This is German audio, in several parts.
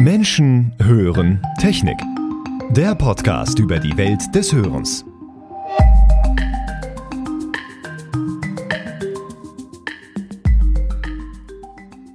Menschen hören Technik. Der Podcast über die Welt des Hörens.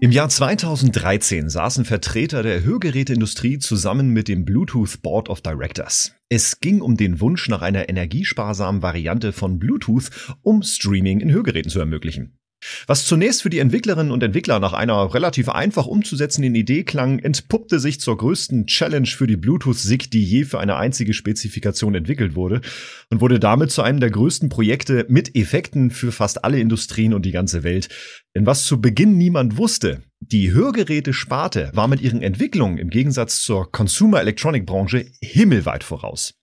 Im Jahr 2013 saßen Vertreter der Hörgeräteindustrie zusammen mit dem Bluetooth Board of Directors. Es ging um den Wunsch nach einer energiesparsamen Variante von Bluetooth, um Streaming in Hörgeräten zu ermöglichen. Was zunächst für die Entwicklerinnen und Entwickler nach einer relativ einfach umzusetzenden Idee klang, entpuppte sich zur größten Challenge für die Bluetooth-SIG, die je für eine einzige Spezifikation entwickelt wurde und wurde damit zu einem der größten Projekte mit Effekten für fast alle Industrien und die ganze Welt. Denn was zu Beginn niemand wusste, die Hörgeräte-Sparte war mit ihren Entwicklungen im Gegensatz zur Consumer Electronic Branche himmelweit voraus.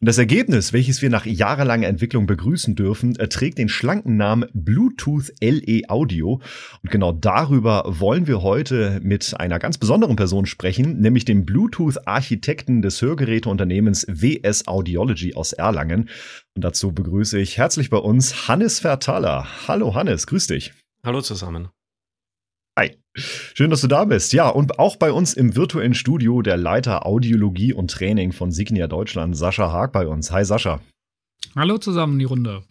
Und das Ergebnis, welches wir nach jahrelanger Entwicklung begrüßen dürfen, trägt den schlanken Namen Bluetooth LE Audio. Und genau darüber wollen wir heute mit einer ganz besonderen Person sprechen, nämlich dem Bluetooth-Architekten des Hörgeräteunternehmens WS Audiology aus Erlangen. Und dazu begrüße ich herzlich bei uns Hannes Vertaler. Hallo Hannes, grüß dich. Hallo zusammen. Schön, dass du da bist. Ja, und auch bei uns im virtuellen Studio der Leiter Audiologie und Training von Signia Deutschland, Sascha Haag bei uns. Hi Sascha. Hallo zusammen, die Runde.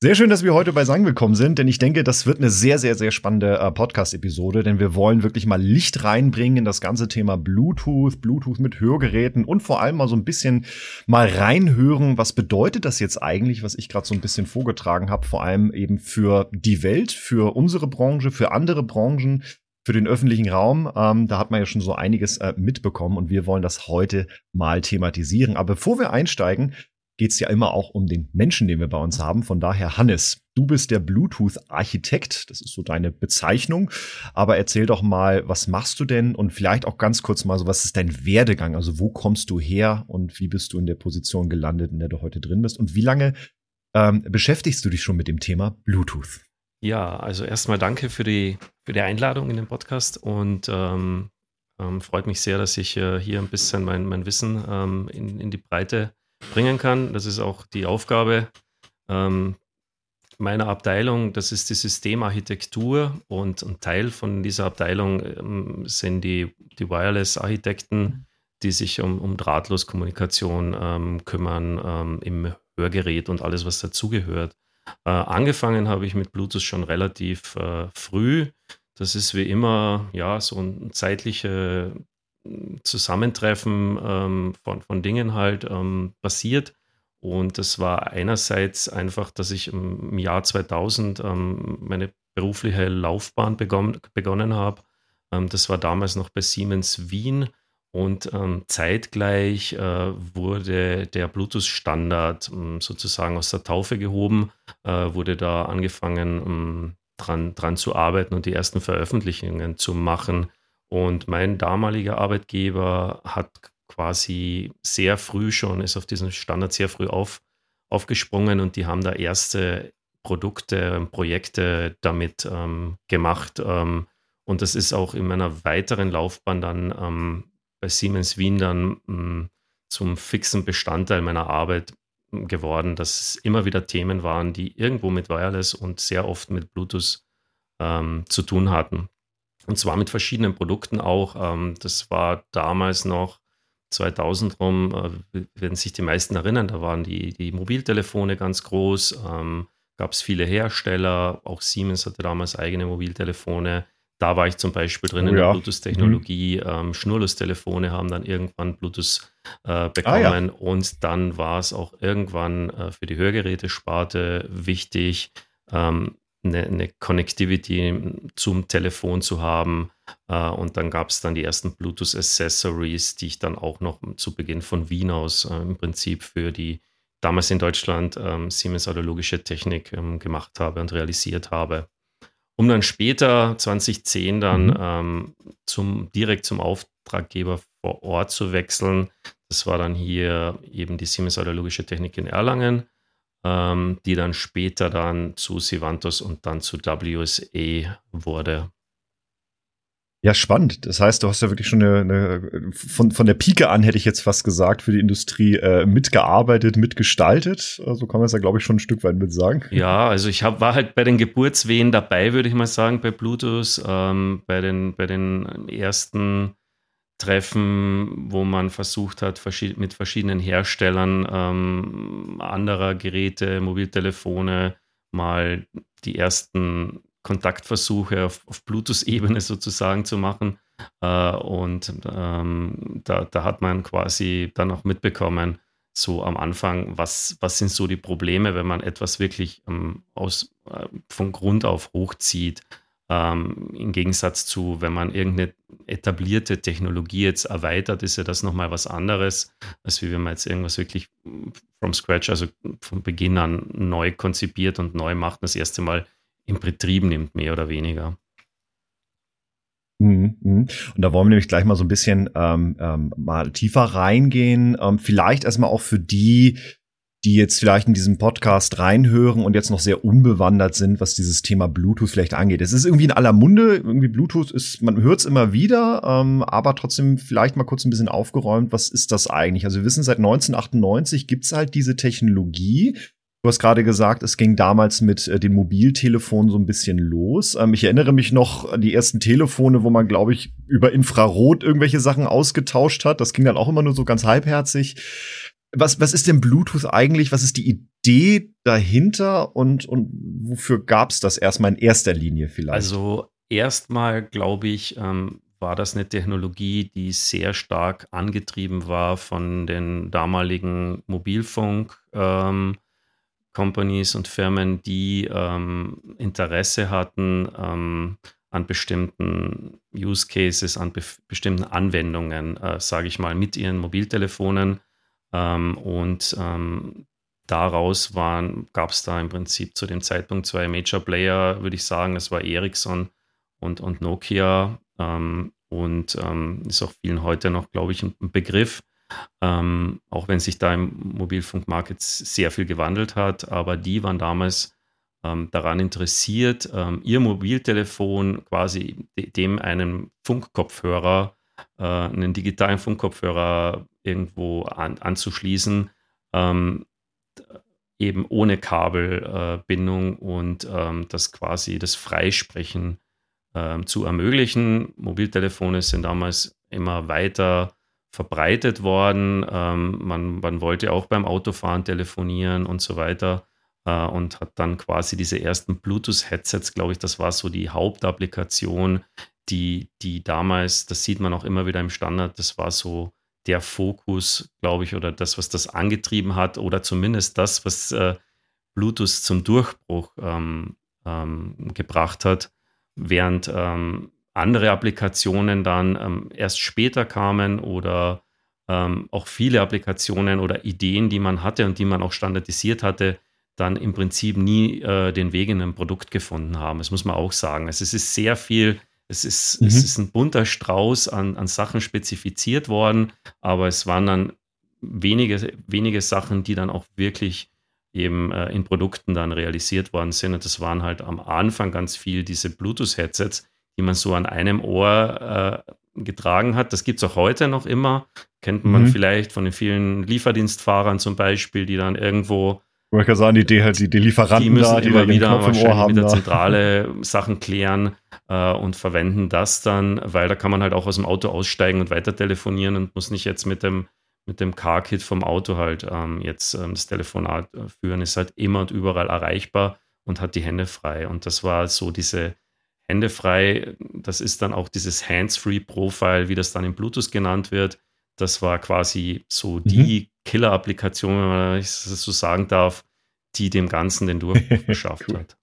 Sehr schön, dass wir heute bei Sang gekommen sind, denn ich denke, das wird eine sehr, sehr, sehr spannende äh, Podcast-Episode, denn wir wollen wirklich mal Licht reinbringen in das ganze Thema Bluetooth, Bluetooth mit Hörgeräten und vor allem mal so ein bisschen mal reinhören, was bedeutet das jetzt eigentlich, was ich gerade so ein bisschen vorgetragen habe, vor allem eben für die Welt, für unsere Branche, für andere Branchen, für den öffentlichen Raum. Ähm, da hat man ja schon so einiges äh, mitbekommen und wir wollen das heute mal thematisieren. Aber bevor wir einsteigen, geht es ja immer auch um den Menschen, den wir bei uns haben. Von daher, Hannes, du bist der Bluetooth-Architekt. Das ist so deine Bezeichnung. Aber erzähl doch mal, was machst du denn? Und vielleicht auch ganz kurz mal so, was ist dein Werdegang? Also wo kommst du her und wie bist du in der Position gelandet, in der du heute drin bist? Und wie lange ähm, beschäftigst du dich schon mit dem Thema Bluetooth? Ja, also erstmal danke für die, für die Einladung in den Podcast und ähm, ähm, freut mich sehr, dass ich äh, hier ein bisschen mein, mein Wissen ähm, in, in die Breite bringen kann. Das ist auch die Aufgabe ähm, meiner Abteilung. Das ist die Systemarchitektur und ein Teil von dieser Abteilung ähm, sind die, die Wireless-Architekten, die sich um, um Drahtloskommunikation ähm, kümmern im Hörgerät und alles, was dazugehört. Äh, angefangen habe ich mit Bluetooth schon relativ äh, früh. Das ist wie immer ja so ein zeitliche Zusammentreffen ähm, von, von Dingen halt ähm, passiert. Und das war einerseits einfach, dass ich im Jahr 2000 ähm, meine berufliche Laufbahn begonnen, begonnen habe. Ähm, das war damals noch bei Siemens Wien. Und ähm, zeitgleich äh, wurde der Bluetooth-Standard ähm, sozusagen aus der Taufe gehoben, äh, wurde da angefangen dran, dran zu arbeiten und die ersten Veröffentlichungen zu machen und mein damaliger Arbeitgeber hat quasi sehr früh schon, ist auf diesen Standard sehr früh auf, aufgesprungen und die haben da erste Produkte, Projekte damit ähm, gemacht. Ähm, und das ist auch in meiner weiteren Laufbahn dann ähm, bei Siemens Wien dann ähm, zum fixen Bestandteil meiner Arbeit geworden, dass es immer wieder Themen waren, die irgendwo mit Wireless und sehr oft mit Bluetooth ähm, zu tun hatten. Und zwar mit verschiedenen Produkten auch. Ähm, das war damals noch 2000 rum, äh, werden sich die meisten erinnern, da waren die, die Mobiltelefone ganz groß, ähm, gab es viele Hersteller, auch Siemens hatte damals eigene Mobiltelefone. Da war ich zum Beispiel drin oh, in der ja. Bluetooth-Technologie. Mhm. Ähm, Schnurlos-Telefone haben dann irgendwann Bluetooth äh, bekommen ah, ja. und dann war es auch irgendwann äh, für die Hörgerätesparte wichtig, ähm, eine, eine Connectivity zum Telefon zu haben. Äh, und dann gab es dann die ersten Bluetooth Accessories, die ich dann auch noch zu Beginn von Wien aus äh, im Prinzip für die damals in Deutschland ähm, Siemens Audiologische Technik ähm, gemacht habe und realisiert habe. Um dann später, 2010, dann mhm. ähm, zum, direkt zum Auftraggeber vor Ort zu wechseln. Das war dann hier eben die Siemens Audiologische Technik in Erlangen ähm, die dann später dann zu Sivantos und dann zu WSA wurde. Ja, spannend. Das heißt, du hast ja wirklich schon eine, eine von, von der Pike an, hätte ich jetzt fast gesagt, für die Industrie äh, mitgearbeitet, mitgestaltet. So also kann man es ja, glaube ich, schon ein Stück weit mit sagen. Ja, also ich hab, war halt bei den Geburtswehen dabei, würde ich mal sagen, bei Bluetooth, ähm, bei, den, bei den ersten Treffen, wo man versucht hat, verschied mit verschiedenen Herstellern ähm, anderer Geräte, Mobiltelefone, mal die ersten Kontaktversuche auf, auf Bluetooth-Ebene sozusagen zu machen. Äh, und ähm, da, da hat man quasi dann auch mitbekommen, so am Anfang, was, was sind so die Probleme, wenn man etwas wirklich ähm, aus, äh, von Grund auf hochzieht. Ähm, Im Gegensatz zu, wenn man irgendeine etablierte Technologie jetzt erweitert, ist ja das nochmal was anderes, als wie wenn man jetzt irgendwas wirklich from scratch, also von Beginn an neu konzipiert und neu macht, das erste Mal in Betrieb nimmt, mehr oder weniger. Mhm, mhm. Und da wollen wir nämlich gleich mal so ein bisschen ähm, ähm, mal tiefer reingehen. Ähm, vielleicht erstmal auch für die, die jetzt vielleicht in diesen Podcast reinhören und jetzt noch sehr unbewandert sind, was dieses Thema Bluetooth vielleicht angeht. Es ist irgendwie in aller Munde, irgendwie Bluetooth ist, man hört es immer wieder, ähm, aber trotzdem vielleicht mal kurz ein bisschen aufgeräumt, was ist das eigentlich? Also wir wissen, seit 1998 gibt's halt diese Technologie, Du hast gerade gesagt, es ging damals mit äh, den Mobiltelefonen so ein bisschen los. Ähm, ich erinnere mich noch an die ersten Telefone, wo man, glaube ich, über Infrarot irgendwelche Sachen ausgetauscht hat. Das ging dann auch immer nur so ganz halbherzig. Was, was ist denn Bluetooth eigentlich? Was ist die Idee dahinter und, und wofür gab es das erstmal in erster Linie vielleicht? Also erstmal, glaube ich, ähm, war das eine Technologie, die sehr stark angetrieben war von den damaligen Mobilfunk. Ähm, Companies und Firmen, die ähm, Interesse hatten ähm, an bestimmten Use Cases, an be bestimmten Anwendungen, äh, sage ich mal, mit ihren Mobiltelefonen. Ähm, und ähm, daraus gab es da im Prinzip zu dem Zeitpunkt zwei Major Player, würde ich sagen. Das war Ericsson und, und Nokia. Ähm, und ähm, ist auch vielen heute noch, glaube ich, ein Begriff. Ähm, auch wenn sich da im Mobilfunkmarkt sehr viel gewandelt hat, aber die waren damals ähm, daran interessiert, ähm, ihr Mobiltelefon quasi dem einen Funkkopfhörer, äh, einen digitalen Funkkopfhörer irgendwo an, anzuschließen, ähm, eben ohne Kabelbindung äh, und ähm, das quasi das Freisprechen äh, zu ermöglichen. Mobiltelefone sind damals immer weiter verbreitet worden. Ähm, man, man wollte auch beim Autofahren telefonieren und so weiter äh, und hat dann quasi diese ersten Bluetooth-Headsets, glaube ich, das war so die Hauptapplikation, die, die damals, das sieht man auch immer wieder im Standard, das war so der Fokus, glaube ich, oder das, was das angetrieben hat, oder zumindest das, was äh, Bluetooth zum Durchbruch ähm, ähm, gebracht hat, während ähm, andere Applikationen dann ähm, erst später kamen oder ähm, auch viele Applikationen oder Ideen, die man hatte und die man auch standardisiert hatte, dann im Prinzip nie äh, den Weg in ein Produkt gefunden haben. Das muss man auch sagen. Also es ist sehr viel, es ist, mhm. es ist ein bunter Strauß an, an Sachen spezifiziert worden, aber es waren dann wenige, wenige Sachen, die dann auch wirklich eben äh, in Produkten dann realisiert worden sind. Und das waren halt am Anfang ganz viel diese Bluetooth-Headsets, die man so an einem Ohr äh, getragen hat. Das gibt es auch heute noch immer. Kennt man mhm. vielleicht von den vielen Lieferdienstfahrern zum Beispiel, die dann irgendwo ich wollte sagen, die, die, halt die, die Lieferanten die müssen da, die immer wieder wahrscheinlich mit der Zentrale Sachen klären äh, und verwenden das dann, weil da kann man halt auch aus dem Auto aussteigen und weiter telefonieren und muss nicht jetzt mit dem, mit dem Car-Kit vom Auto halt ähm, jetzt ähm, das Telefonat äh, führen, ist halt immer und überall erreichbar und hat die Hände frei. Und das war so diese, Hände frei. Das ist dann auch dieses Hands-Free-Profile, wie das dann in Bluetooth genannt wird. Das war quasi so mhm. die Killer-Applikation, wenn man das so sagen darf, die dem Ganzen den Durchbruch geschafft cool. hat.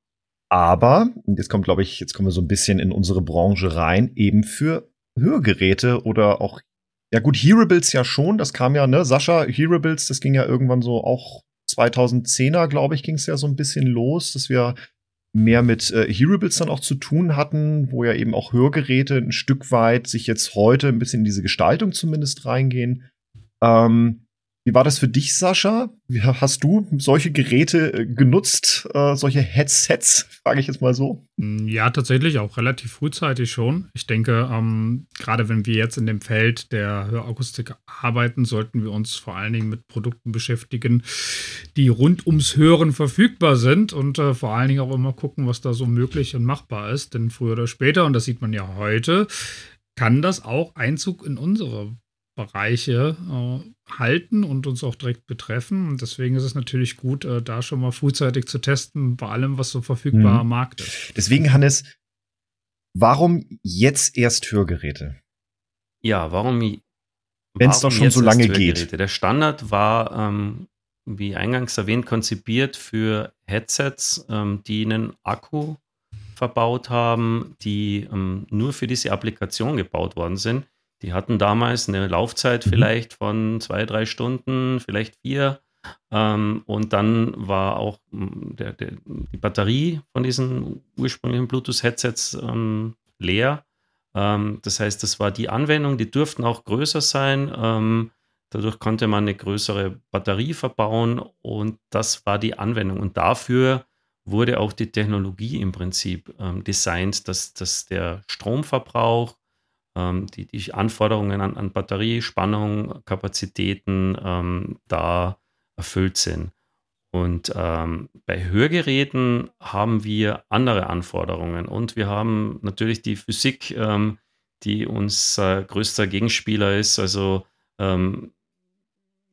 Aber, jetzt kommt, glaube ich, jetzt kommen wir so ein bisschen in unsere Branche rein, eben für Hörgeräte oder auch, ja gut, Hearables ja schon, das kam ja, ne, Sascha, Hearables, das ging ja irgendwann so auch 2010er, glaube ich, ging es ja so ein bisschen los, dass wir mehr mit äh, Hearables dann auch zu tun hatten, wo ja eben auch Hörgeräte ein Stück weit sich jetzt heute ein bisschen in diese Gestaltung zumindest reingehen. Ähm, Wie war das für dich, Sascha? Hast du solche Geräte äh, genutzt, äh, solche Headsets, frage ich jetzt mal so? Mm, ja, tatsächlich auch relativ frühzeitig schon. Ich denke, ähm, gerade wenn wir jetzt in dem Feld der Hörakustik arbeiten, sollten wir uns vor allen Dingen mit Produkten beschäftigen, die rund ums Hören verfügbar sind und äh, vor allen Dingen auch immer gucken, was da so möglich und machbar ist. Denn früher oder später, und das sieht man ja heute, kann das auch Einzug in unsere Bereiche äh, halten und uns auch direkt betreffen. Und deswegen ist es natürlich gut, äh, da schon mal frühzeitig zu testen, bei allem, was so verfügbar mhm. am Markt ist. Deswegen, Hannes, warum jetzt erst Hörgeräte? Ja, warum? Wenn es doch schon so lange geht. Der Standard war, ähm, wie eingangs erwähnt, konzipiert für Headsets, ähm, die einen Akku verbaut haben, die ähm, nur für diese Applikation gebaut worden sind. Die hatten damals eine Laufzeit mhm. vielleicht von zwei, drei Stunden, vielleicht vier. Ähm, und dann war auch hm, der, der, die Batterie von diesen ursprünglichen Bluetooth-Headsets ähm, leer. Ähm, das heißt, das war die Anwendung, die dürften auch größer sein. Ähm, dadurch konnte man eine größere Batterie verbauen und das war die Anwendung. Und dafür wurde auch die Technologie im Prinzip ähm, designt, dass, dass der Stromverbrauch die, die Anforderungen an, an Batteriespannung, Kapazitäten ähm, da erfüllt sind. Und ähm, bei Hörgeräten haben wir andere Anforderungen und wir haben natürlich die Physik, ähm, die unser größter Gegenspieler ist. Also ähm,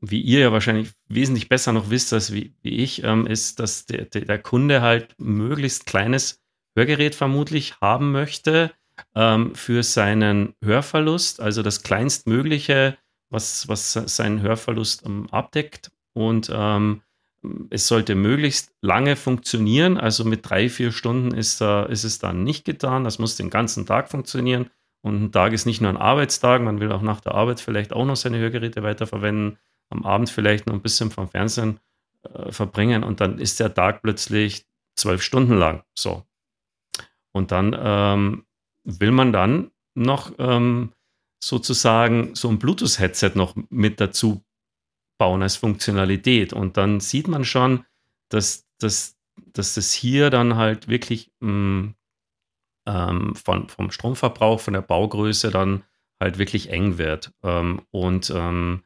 wie ihr ja wahrscheinlich wesentlich besser noch wisst als wie, wie ich, ähm, ist, dass der, der Kunde halt möglichst kleines Hörgerät vermutlich haben möchte, ähm, für seinen Hörverlust, also das kleinstmögliche, was, was seinen Hörverlust ähm, abdeckt. Und ähm, es sollte möglichst lange funktionieren. Also mit drei, vier Stunden ist, da, ist es dann nicht getan. Das muss den ganzen Tag funktionieren. Und ein Tag ist nicht nur ein Arbeitstag, man will auch nach der Arbeit vielleicht auch noch seine Hörgeräte weiterverwenden, am Abend vielleicht noch ein bisschen vom Fernsehen äh, verbringen und dann ist der Tag plötzlich zwölf Stunden lang. So. Und dann ähm, will man dann noch ähm, sozusagen so ein Bluetooth-Headset noch mit dazu bauen als Funktionalität. Und dann sieht man schon, dass, dass, dass das hier dann halt wirklich mh, mm, ähm, von, vom Stromverbrauch, von der Baugröße dann halt wirklich eng wird. Ähm, und ähm,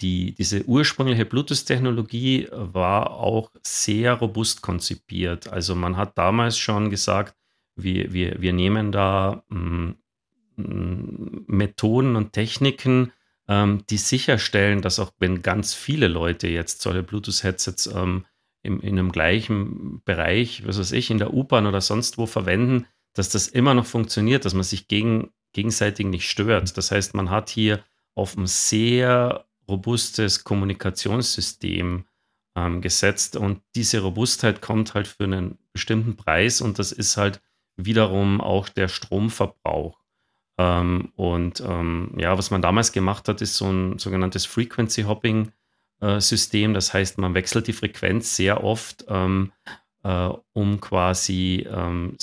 die, diese ursprüngliche Bluetooth-Technologie war auch sehr robust konzipiert. Also man hat damals schon gesagt, wir, wir, wir nehmen da mm, mm, Methoden und Techniken, ähm, die sicherstellen, dass auch wenn ganz viele Leute jetzt solche Bluetooth-Headsets ähm, in, in einem gleichen Bereich, was weiß ich, in der U-Bahn oder sonst wo verwenden, dass das immer noch funktioniert, dass man sich gegen, gegenseitig nicht stört. Das heißt, man hat hier auf ein sehr robustes Kommunikationssystem ähm, gesetzt und diese Robustheit kommt halt für einen bestimmten Preis und das ist halt wiederum auch der Stromverbrauch. Ähm, und ähm, ja, was man damals gemacht hat, ist so ein sogenanntes Frequency Hopping äh, System. Das heißt, man wechselt die Frequenz sehr oft, ähm, äh, um quasi ähm,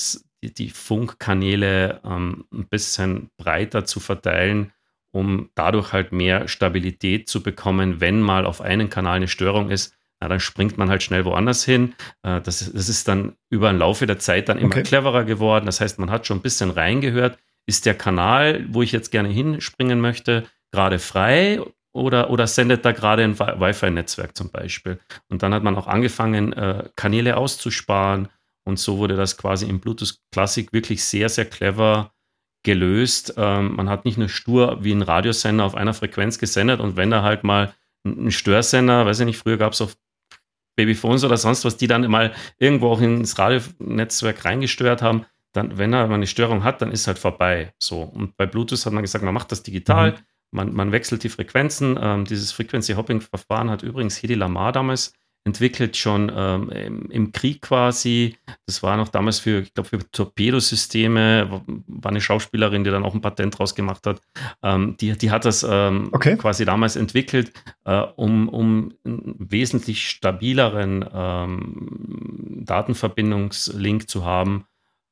die, die, Funkkanäle ähm, ein bisschen breiter zu verteilen, um dadurch halt mehr Stabilität zu bekommen, wenn mal auf einen Kanal eine Störung ist, na, dann springt man halt schnell woanders hin. Äh, das, das ist dann über den Laufe der Zeit dann immer okay. cleverer geworden. Das heißt, man hat schon ein bisschen reingehört. Ist der Kanal, wo ich jetzt gerne hinspringen möchte, gerade frei oder, oder sendet da gerade ein Wi-Fi-Netzwerk zum Beispiel? Und dann hat man auch angefangen, äh, Kanäle auszusparen. Und so wurde das quasi im Bluetooth Classic wirklich sehr, sehr clever gelöst. Ähm, man hat nicht nur stur wie ein Radiosender auf einer Frequenz gesendet und wenn da halt mal ein Störsender, weiß ich nicht, früher gab es auf Babyphones oder sonst was, die dann mal irgendwo auch ins Radionetzwerk reingestört haben, dann, wenn er mal eine Störung hat, dann ist halt vorbei. So. Und bei Bluetooth hat man gesagt, man macht das digital, mhm. man, man wechselt die Frequenzen. Ähm, dieses Frequency-Hopping-Verfahren hat übrigens Hedy Lamar damals entwickelt, schon ähm, im, Krieg quasi. Das war noch damals für, ich glaube, für Torpedosysteme, war eine Schauspielerin, die dann auch ein Patent draus gemacht hat. Ähm, die, die hat das ähm, okay. quasi damals entwickelt, äh, um, um einen wesentlich stabileren ähm, Datenverbindungslink zu haben.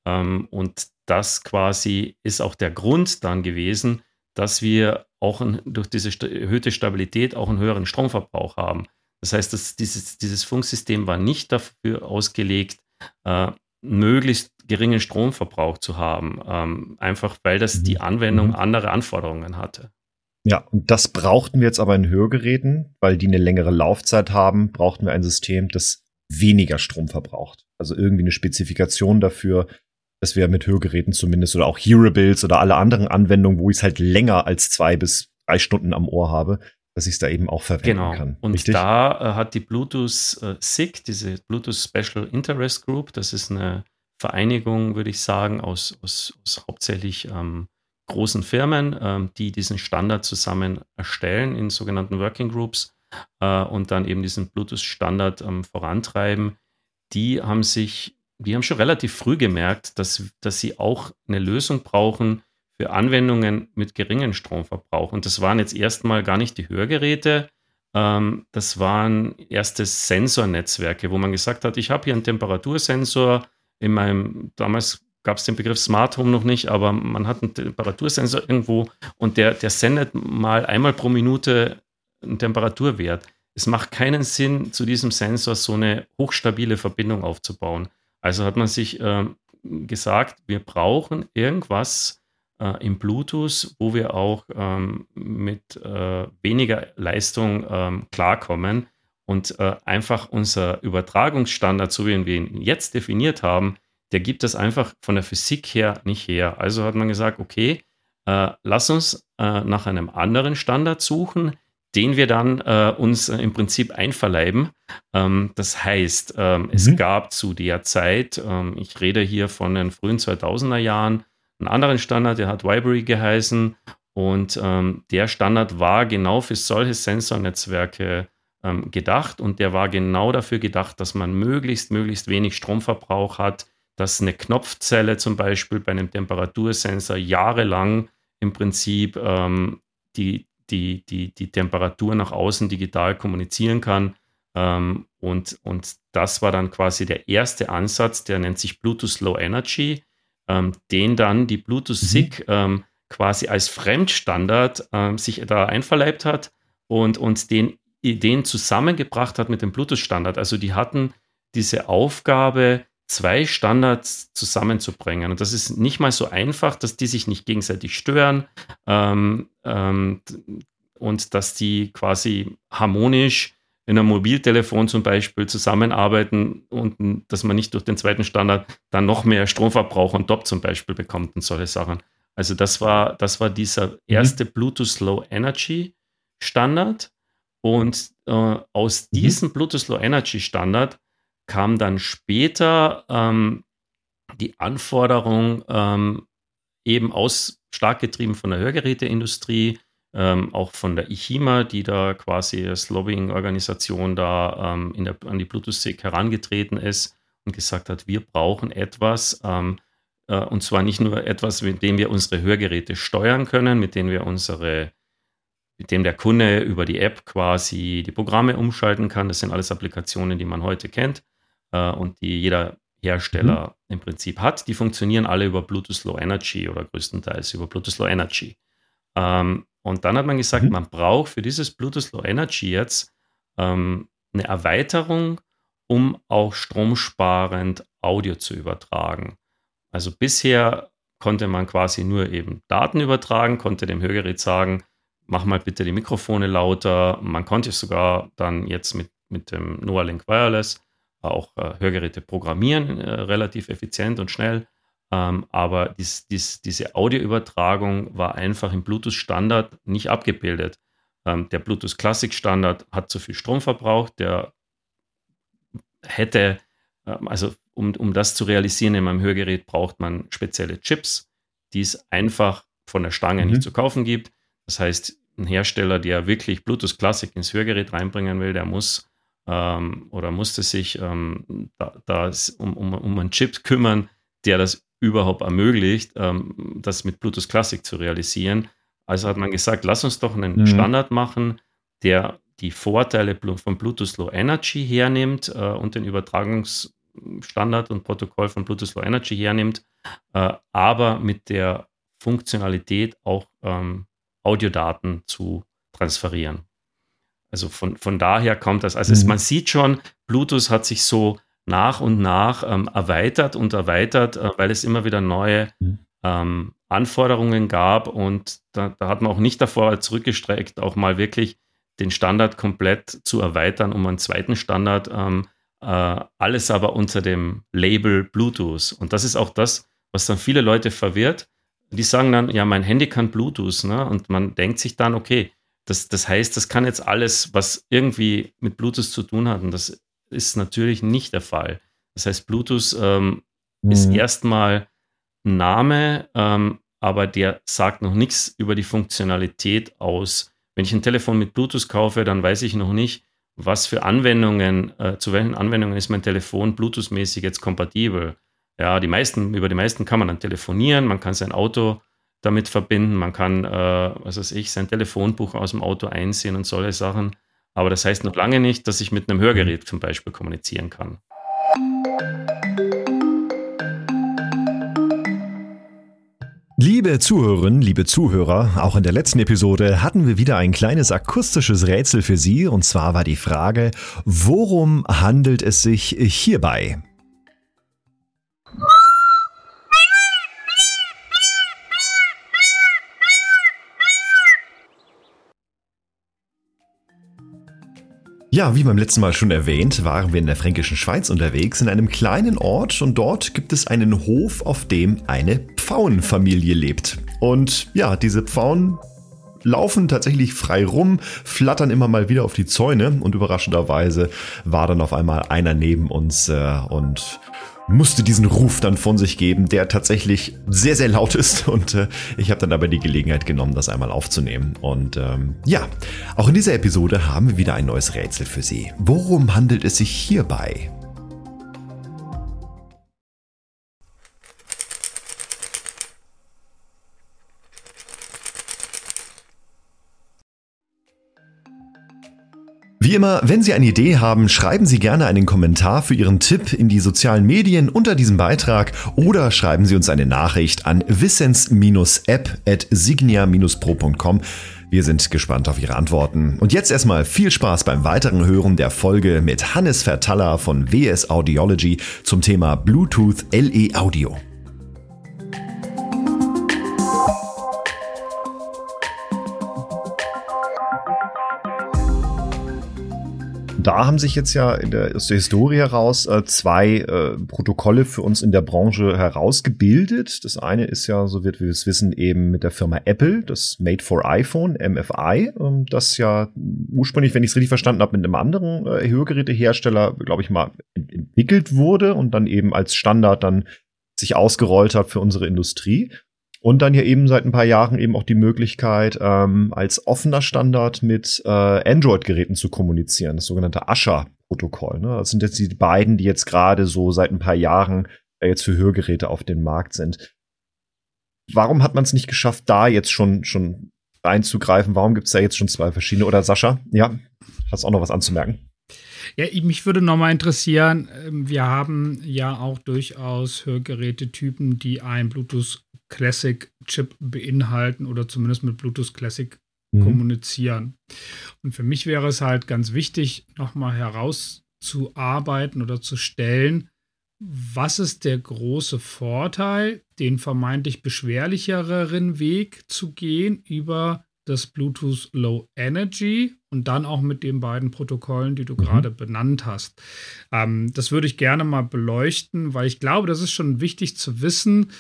Ähm, und das quasi ist auch der Grund dann gewesen, dass wir auch ein, durch diese erhöhte Stabilität auch einen höheren Stromverbrauch haben. Das heißt, dass dieses, dieses Funksystem war nicht dafür ausgelegt, äh, möglichst geringen Stromverbrauch zu haben, ähm, einfach weil das die mhm. Anwendung mhm. andere Anforderungen hatte. Ja, und das brauchten wir jetzt aber in Hörgeräten, weil die eine längere Laufzeit haben, brauchten wir ein System, das weniger Strom verbraucht. Also irgendwie eine Spezifikation dafür, dass wir mit Hörgeräten zumindest oder auch Hearables oder alle anderen Anwendungen, wo ich es halt länger als zwei bis drei Stunden am Ohr habe, dass ich es da eben auch verwenden genau. kann. Und Richtig? da äh, hat die Bluetooth äh, SIG, diese Bluetooth Special Interest Group, das ist eine Vereinigung, würde ich sagen, aus, aus, aus hauptsächlich ähm, großen Firmen, ähm, die diesen Standard zusammen erstellen in sogenannten Working Groups äh, und dann eben diesen Bluetooth-Standard ähm, vorantreiben. Die haben sich, die haben schon relativ früh gemerkt, dass, dass sie auch eine Lösung brauchen für Anwendungen mit geringem Stromverbrauch. Und das waren jetzt erstmal gar nicht die Hörgeräte, ähm, das waren erste Sensornetzwerke, wo man gesagt hat, ich habe hier einen Temperatursensor in meinem, damals gab es den Begriff Smart Home noch nicht, aber man hat einen Temperatursensor irgendwo und der, der sendet mal einmal pro Minute einen Temperaturwert. Es macht keinen Sinn, zu diesem Sensor so eine hochstabile Verbindung aufzubauen. Also hat man sich äh, gesagt, wir brauchen irgendwas äh, im Bluetooth, wo wir auch ähm, mit äh, weniger Leistung ähm, klarkommen und äh, einfach unser Übertragungsstandard, so wie wir ihn jetzt definiert haben, der gibt das einfach von der Physik her nicht her. Also hat man gesagt, okay, äh, lass uns äh, nach einem anderen Standard suchen, den wir dann äh, uns im Prinzip einverleiben. Ähm, das heißt, ähm, mhm. es gab zu der Zeit, ähm, ich rede hier von den frühen 2000er Jahren, einen anderen Standard, der hat Vibrary geheißen. Und ähm, der Standard war genau für solche Sensornetzwerke ähm, gedacht und der war genau dafür gedacht, dass man möglichst, möglichst wenig Stromverbrauch hat, dass eine Knopfzelle zum Beispiel bei einem Temperatursensor jahrelang im Prinzip ähm, die, die, die, die Temperatur nach außen digital kommunizieren kann. Ähm, und, und das war dann quasi der erste Ansatz, der nennt sich Bluetooth Low Energy ähm, den dann die Bluetooth SIG mhm. ähm, quasi als Fremdstandard ähm, sich da einverleibt hat und, und den, den zusammengebracht hat mit dem Bluetooth-Standard. Also die hatten diese Aufgabe, zwei Standards zusammenzubringen. Und das ist nicht mal so einfach, dass die sich nicht gegenseitig stören ähm, ähm, und dass die quasi harmonisch in einem Mobiltelefon zum Beispiel zusammenarbeiten und dass man nicht durch den zweiten Standard dann noch mehr Stromverbrauch und top zum Beispiel bekommt und solche Sachen. Also das war, das war dieser mhm. erste mhm. Bluetooth Low Energy Standard. Und äh, aus mhm. diesem Bluetooth Low Energy Standard kam dann später ähm, die Anforderung, ähm, eben aus stark getrieben von der Hörgeräteindustrie, ähm, auch von der ICHIMA, die da quasi als Lobbying-Organisation da ähm, in der, an die Bluetooth-SIG herangetreten ist und gesagt hat, wir brauchen etwas, ähm, äh, und zwar nicht nur etwas, mit dem wir unsere Hörgeräte steuern können, mit dem wir unsere, mit dem der Kunde über die App quasi die Programme umschalten kann. Das sind alles Applikationen, die man heute kennt äh, und die jeder Hersteller mhm. im Prinzip hat. Die funktionieren alle über Bluetooth Low Energy oder größtenteils über Bluetooth Low Energy. Ähm, und dann hat man gesagt, mhm. man braucht für dieses Bluetooth Low Energy jetzt ähm, eine Erweiterung, um auch stromsparend Audio zu übertragen. Also bisher konnte man quasi nur eben Daten übertragen, konnte dem Hörgerät sagen, mach mal bitte die Mikrofone lauter. Man konnte sogar dann jetzt mit, mit dem Link Wireless auch äh, Hörgeräte programmieren, äh, relativ effizient und schnell. Ähm, aber dies, dies, diese Audioübertragung war einfach im Bluetooth-Standard nicht abgebildet. Ähm, der Bluetooth Classic-Standard hat zu viel Strom verbraucht. Der hätte, ähm, also um, um das zu realisieren in meinem Hörgerät, braucht man spezielle Chips, die es einfach von der Stange mhm. nicht zu kaufen gibt. Das heißt, ein Hersteller, der wirklich Bluetooth Classic ins Hörgerät reinbringen will, der muss ähm, oder musste sich ähm, da, da um, um, um einen Chip kümmern, der das überhaupt ermöglicht, ähm, das mit Bluetooth Classic zu realisieren. Also hat man gesagt, lass uns doch einen mhm. Standard machen, der die Vorteile von Bluetooth Low Energy hernimmt äh, und den Übertragungsstandard und Protokoll von Bluetooth Low Energy hernimmt, äh, aber mit der Funktionalität auch ähm, Audiodaten zu transferieren. Also von, von daher kommt das. Also mhm. es, man sieht schon, Bluetooth hat sich so nach und nach ähm, erweitert und erweitert, äh, weil es immer wieder neue mhm. ähm, Anforderungen gab und da, da, hat man auch nicht davor zurückgestreckt, auch mal wirklich den Standard komplett zu erweitern um einen zweiten Standard. Ähm, äh, alles aber unter dem Label Bluetooth. Und das ist auch das, was dann viele Leute verwirrt. Die sagen dann, ja, mein Handy kann Bluetooth. Ne? Und man denkt sich dann, okay, das, das heißt, das kann jetzt alles, was irgendwie mit Bluetooth zu tun hat. Und das ist natürlich nicht der Fall. Das heißt, Bluetooth ähm, mhm. ist erstmal ein Name, ähm, aber der sagt noch nichts über die Funktionalität aus. Wenn ich ein Telefon mit Bluetooth kaufe, dann weiß ich noch nicht, was für Anwendungen, äh, zu welchen Anwendungen ist mein Telefon Bluetooth-mäßig jetzt kompatibel. Ja, die meisten, über die meisten kann man dann telefonieren, man kann sein Auto damit verbinden, man kann, äh, was weiß ich, sein Telefonbuch aus dem Auto einsehen und solche Sachen. Aber das heißt noch lange nicht, dass ich mit einem Hörgerät zum Beispiel kommunizieren kann. Liebe Zuhörerinnen, liebe Zuhörer, auch in der letzten Episode hatten wir wieder ein kleines akustisches Rätsel für Sie und zwar war die Frage, worum handelt es sich hierbei? Ja, wie beim letzten Mal schon erwähnt, waren wir in der fränkischen Schweiz unterwegs, in einem kleinen Ort und dort gibt es einen Hof, auf dem eine Pfauenfamilie lebt. Und ja, diese Pfauen laufen tatsächlich frei rum, flattern immer mal wieder auf die Zäune und überraschenderweise war dann auf einmal einer neben uns äh, und musste diesen Ruf dann von sich geben, der tatsächlich sehr, sehr laut ist. Und äh, ich habe dann aber die Gelegenheit genommen, das einmal aufzunehmen. Und ähm, ja, auch in dieser Episode haben wir wieder ein neues Rätsel für Sie. Worum handelt es sich hierbei? Wie immer, wenn Sie eine Idee haben, schreiben Sie gerne einen Kommentar für Ihren Tipp in die sozialen Medien unter diesem Beitrag oder schreiben Sie uns eine Nachricht an wissens-app at signia-pro.com. Wir sind gespannt auf Ihre Antworten. Und jetzt erstmal viel Spaß beim weiteren Hören der Folge mit Hannes Vertaller von WS Audiology zum Thema Bluetooth LE Audio. Da haben sich jetzt ja der, aus der Historie heraus äh, zwei äh, Protokolle für uns in der Branche herausgebildet. Das eine ist ja, so wird wir es wissen, eben mit der Firma Apple, das Made for iPhone, MFI, ähm, das ja ursprünglich, wenn ich es richtig verstanden habe, mit einem anderen äh, Hörgerätehersteller, glaube ich mal, entwickelt wurde und dann eben als Standard dann sich ausgerollt hat für unsere Industrie. Und dann ja eben seit ein paar Jahren eben auch die Möglichkeit, ähm, als offener Standard mit äh, Android-Geräten zu kommunizieren, das sogenannte Asha-Protokoll. Ne? Das sind jetzt die beiden, die jetzt gerade so seit ein paar Jahren äh, jetzt für Hörgeräte auf dem Markt sind. Warum hat man es nicht geschafft, da jetzt schon, schon einzugreifen? Warum gibt es da jetzt schon zwei verschiedene? Oder Sascha, ja, hast auch noch was anzumerken? Ja, mich würde nochmal interessieren, ähm, wir haben ja auch durchaus Hörgerätetypen, die ein Bluetooth Classic Chip beinhalten oder zumindest mit Bluetooth Classic mhm. kommunizieren. Und für mich wäre es halt ganz wichtig, nochmal herauszuarbeiten oder zu stellen, was ist der große Vorteil, den vermeintlich beschwerlicheren Weg zu gehen über das Bluetooth Low Energy und dann auch mit den beiden Protokollen, die du mhm. gerade benannt hast. Ähm, das würde ich gerne mal beleuchten, weil ich glaube, das ist schon wichtig zu wissen,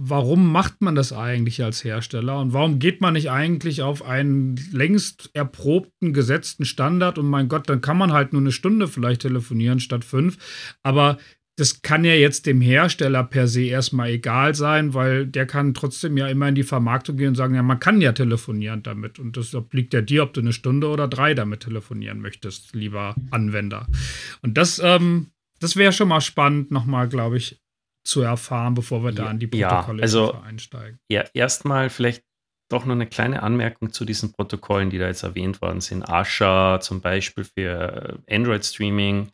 warum macht man das eigentlich als Hersteller und warum geht man nicht eigentlich auf einen längst erprobten, gesetzten Standard und mein Gott, dann kann man halt nur eine Stunde vielleicht telefonieren statt fünf. Aber das kann ja jetzt dem Hersteller per se erstmal egal sein, weil der kann trotzdem ja immer in die Vermarktung gehen und sagen, ja, man kann ja telefonieren damit. Und das obliegt ja dir, ob du eine Stunde oder drei damit telefonieren möchtest, lieber Anwender. Und das, ähm, das wäre schon mal spannend, nochmal, glaube ich, zu erfahren, bevor wir da ja, an die Protokolle ja, also, einsteigen. Ja, erstmal vielleicht doch noch eine kleine Anmerkung zu diesen Protokollen, die da jetzt erwähnt worden sind. Asha zum Beispiel für Android-Streaming,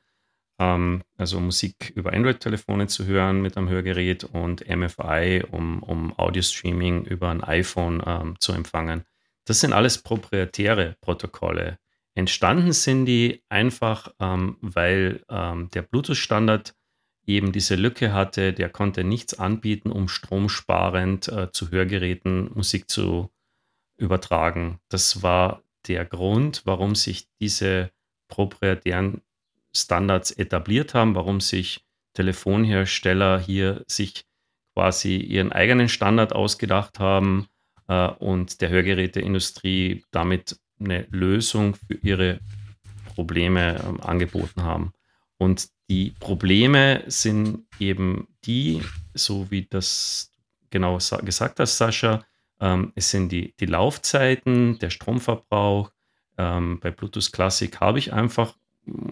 ähm, also Musik über Android-Telefone zu hören mit einem Hörgerät und MFI, um, um Audio-Streaming über ein iPhone ähm, zu empfangen. das sind alles proprietäre Protokolle. Entstanden sind die einfach, ähm, weil ähm, der Bluetooth-Standard eben diese Lücke hatte, der konnte nichts anbieten, um stromsparend äh, zu Hörgeräten Musik zu übertragen. Das war der Grund, warum sich diese proprietären Standards etabliert haben, warum sich Telefonhersteller hier sich quasi ihren eigenen Standard ausgedacht haben äh, und der Hörgeräteindustrie damit eine Lösung für ihre Probleme ähm, angeboten haben. Und die Probleme sind eben die, so wie das genau gesagt hast, Sascha, ähm, es sind die, die Laufzeiten, der Stromverbrauch. Ähm, bei Bluetooth Classic habe ich einfach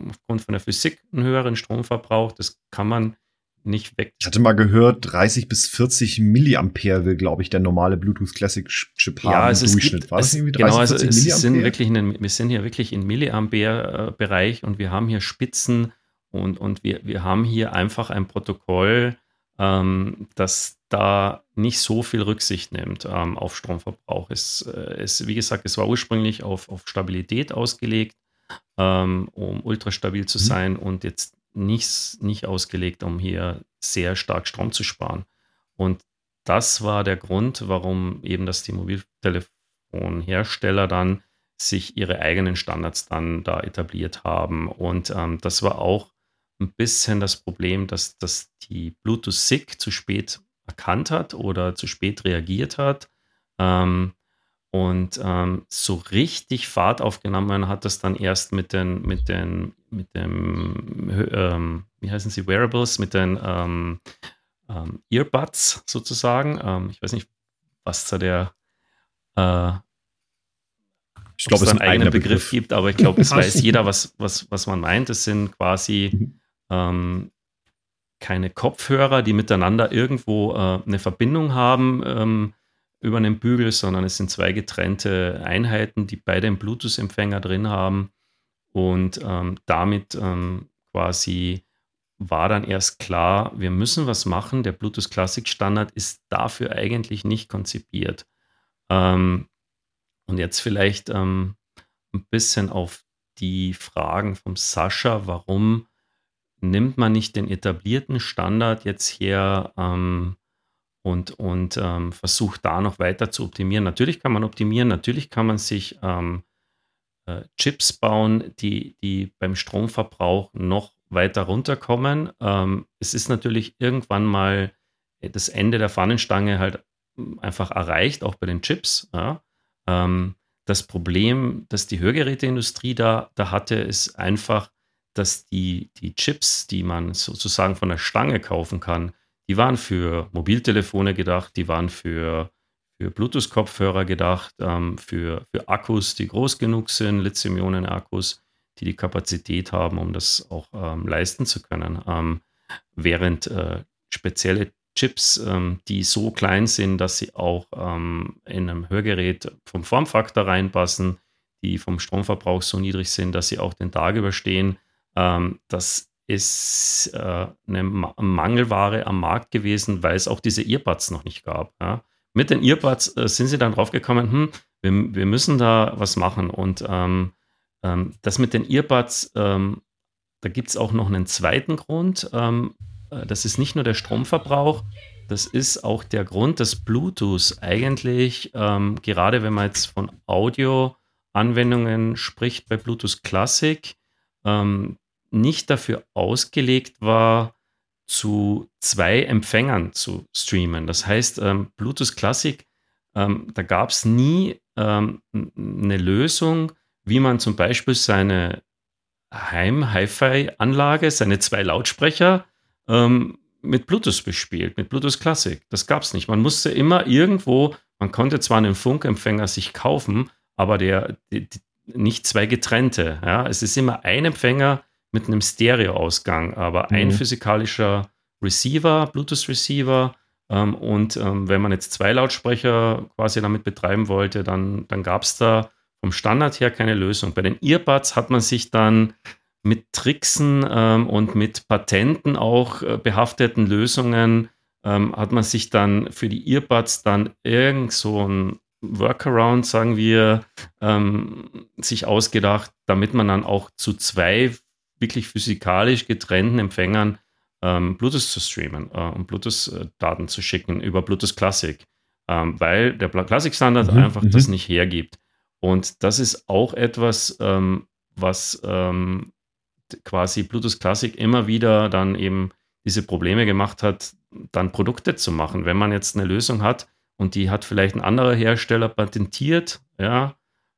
aufgrund von der Physik einen höheren Stromverbrauch. Das kann man nicht weg. Ich hatte mal gehört, 30 bis 40 Milliampere will, glaube ich, der normale Bluetooth Classic Chip haben ja, also im Durchschnitt. Gibt, War das irgendwie 30, genau, also es sind wirklich in, wir sind hier wirklich im Milliampere-Bereich und wir haben hier Spitzen und, und wir, wir haben hier einfach ein Protokoll, ähm, das da nicht so viel Rücksicht nimmt ähm, auf Stromverbrauch. Es, äh, es, wie gesagt, es war ursprünglich auf, auf Stabilität ausgelegt, ähm, um ultrastabil zu mhm. sein und jetzt nicht, nicht ausgelegt, um hier sehr stark Strom zu sparen. Und das war der Grund, warum eben das die Mobiltelefonhersteller dann sich ihre eigenen Standards dann da etabliert haben. Und ähm, das war auch ein bisschen das Problem, dass, dass die Bluetooth SIG zu spät erkannt hat oder zu spät reagiert hat. Ähm, und ähm, so richtig Fahrt aufgenommen hat das dann erst mit den, mit den, mit dem, ähm, wie heißen sie, Wearables, mit den ähm, ähm, Earbuds sozusagen. Ähm, ich weiß nicht, was da der äh, ich glaube, es einen eigenen Begriff, Begriff, gibt, aber ich glaube, es weiß jeder, was, was, was man meint. Es sind quasi mhm. Ähm, keine Kopfhörer, die miteinander irgendwo äh, eine Verbindung haben ähm, über einen Bügel, sondern es sind zwei getrennte Einheiten, die beide einen Bluetooth-Empfänger drin haben. Und ähm, damit ähm, quasi war dann erst klar, wir müssen was machen. Der Bluetooth Classic Standard ist dafür eigentlich nicht konzipiert. Ähm, und jetzt vielleicht ähm, ein bisschen auf die Fragen vom Sascha, warum nimmt man nicht den etablierten Standard jetzt her ähm, und, und ähm, versucht da noch weiter zu optimieren. Natürlich kann man optimieren, natürlich kann man sich ähm, äh, Chips bauen, die, die beim Stromverbrauch noch weiter runterkommen. Ähm, es ist natürlich irgendwann mal das Ende der Pfannenstange halt hm, einfach erreicht, auch bei den Chips. Ja. Ähm, das Problem, das die Hörgeräteindustrie da, da hatte, ist einfach, dass die, die Chips, die man sozusagen von der Stange kaufen kann, die waren für Mobiltelefone gedacht, die waren für, für Bluetooth-Kopfhörer gedacht, ähm, für, für Akkus, die groß genug sind, Lithium-Ionen-Akkus, die die Kapazität haben, um das auch ähm, leisten zu können. Ähm, während äh, spezielle Chips, ähm, die so klein sind, dass sie auch ähm, in einem Hörgerät vom Formfaktor reinpassen, die vom Stromverbrauch so niedrig sind, dass sie auch den Tag überstehen, ähm, das ist äh, eine Mangelware am Markt gewesen, weil es auch diese Earbuds noch nicht gab. Ja. Mit den Earbuds äh, sind sie dann draufgekommen, hm, wir, wir, müssen da was machen. Und ähm, ähm, das mit den Earbuds, ähm, da gibt es auch noch einen zweiten Grund. Ähm, äh, das ist nicht nur der Stromverbrauch, das ist auch der Grund, dass Bluetooth eigentlich, ähm, gerade wenn man jetzt von Audio-Anwendungen spricht bei Bluetooth Classic, ähm, nicht dafür ausgelegt war, zu zwei Empfängern zu streamen. Das heißt, ähm, Bluetooth Classic, ähm, da gab es nie ähm, eine Lösung, wie man zum Beispiel seine Heim-Hi-Fi-Anlage, seine zwei Lautsprecher ähm, mit Bluetooth bespielt, mit Bluetooth Classic. Das gab es nicht. Man musste immer irgendwo, man konnte zwar einen Funkempfänger sich kaufen, aber der, die, die, nicht zwei getrennte. Ja? Es ist immer ein Empfänger, mit einem Stereo-Ausgang, aber mhm. ein physikalischer Receiver, Bluetooth-Receiver. Ähm, und ähm, wenn man jetzt zwei Lautsprecher quasi damit betreiben wollte, dann, dann gab es da vom Standard her keine Lösung. Bei den Earbuds hat man sich dann mit Tricksen ähm, und mit Patenten auch äh, behafteten Lösungen ähm, hat man sich dann für die Earbuds dann irgend so ein Workaround, sagen wir, ähm, sich ausgedacht, damit man dann auch zu zwei wirklich physikalisch getrennten Empfängern ähm, Bluetooth zu streamen äh, und Bluetooth-Daten zu schicken über Bluetooth Classic, ähm, weil der Classic-Standard mhm, einfach das mhm. nicht hergibt. Und das ist auch etwas, ähm, was ähm, quasi Bluetooth Classic immer wieder dann eben diese Probleme gemacht hat, dann Produkte zu machen. Wenn man jetzt eine Lösung hat und die hat vielleicht ein anderer Hersteller patentiert, ja,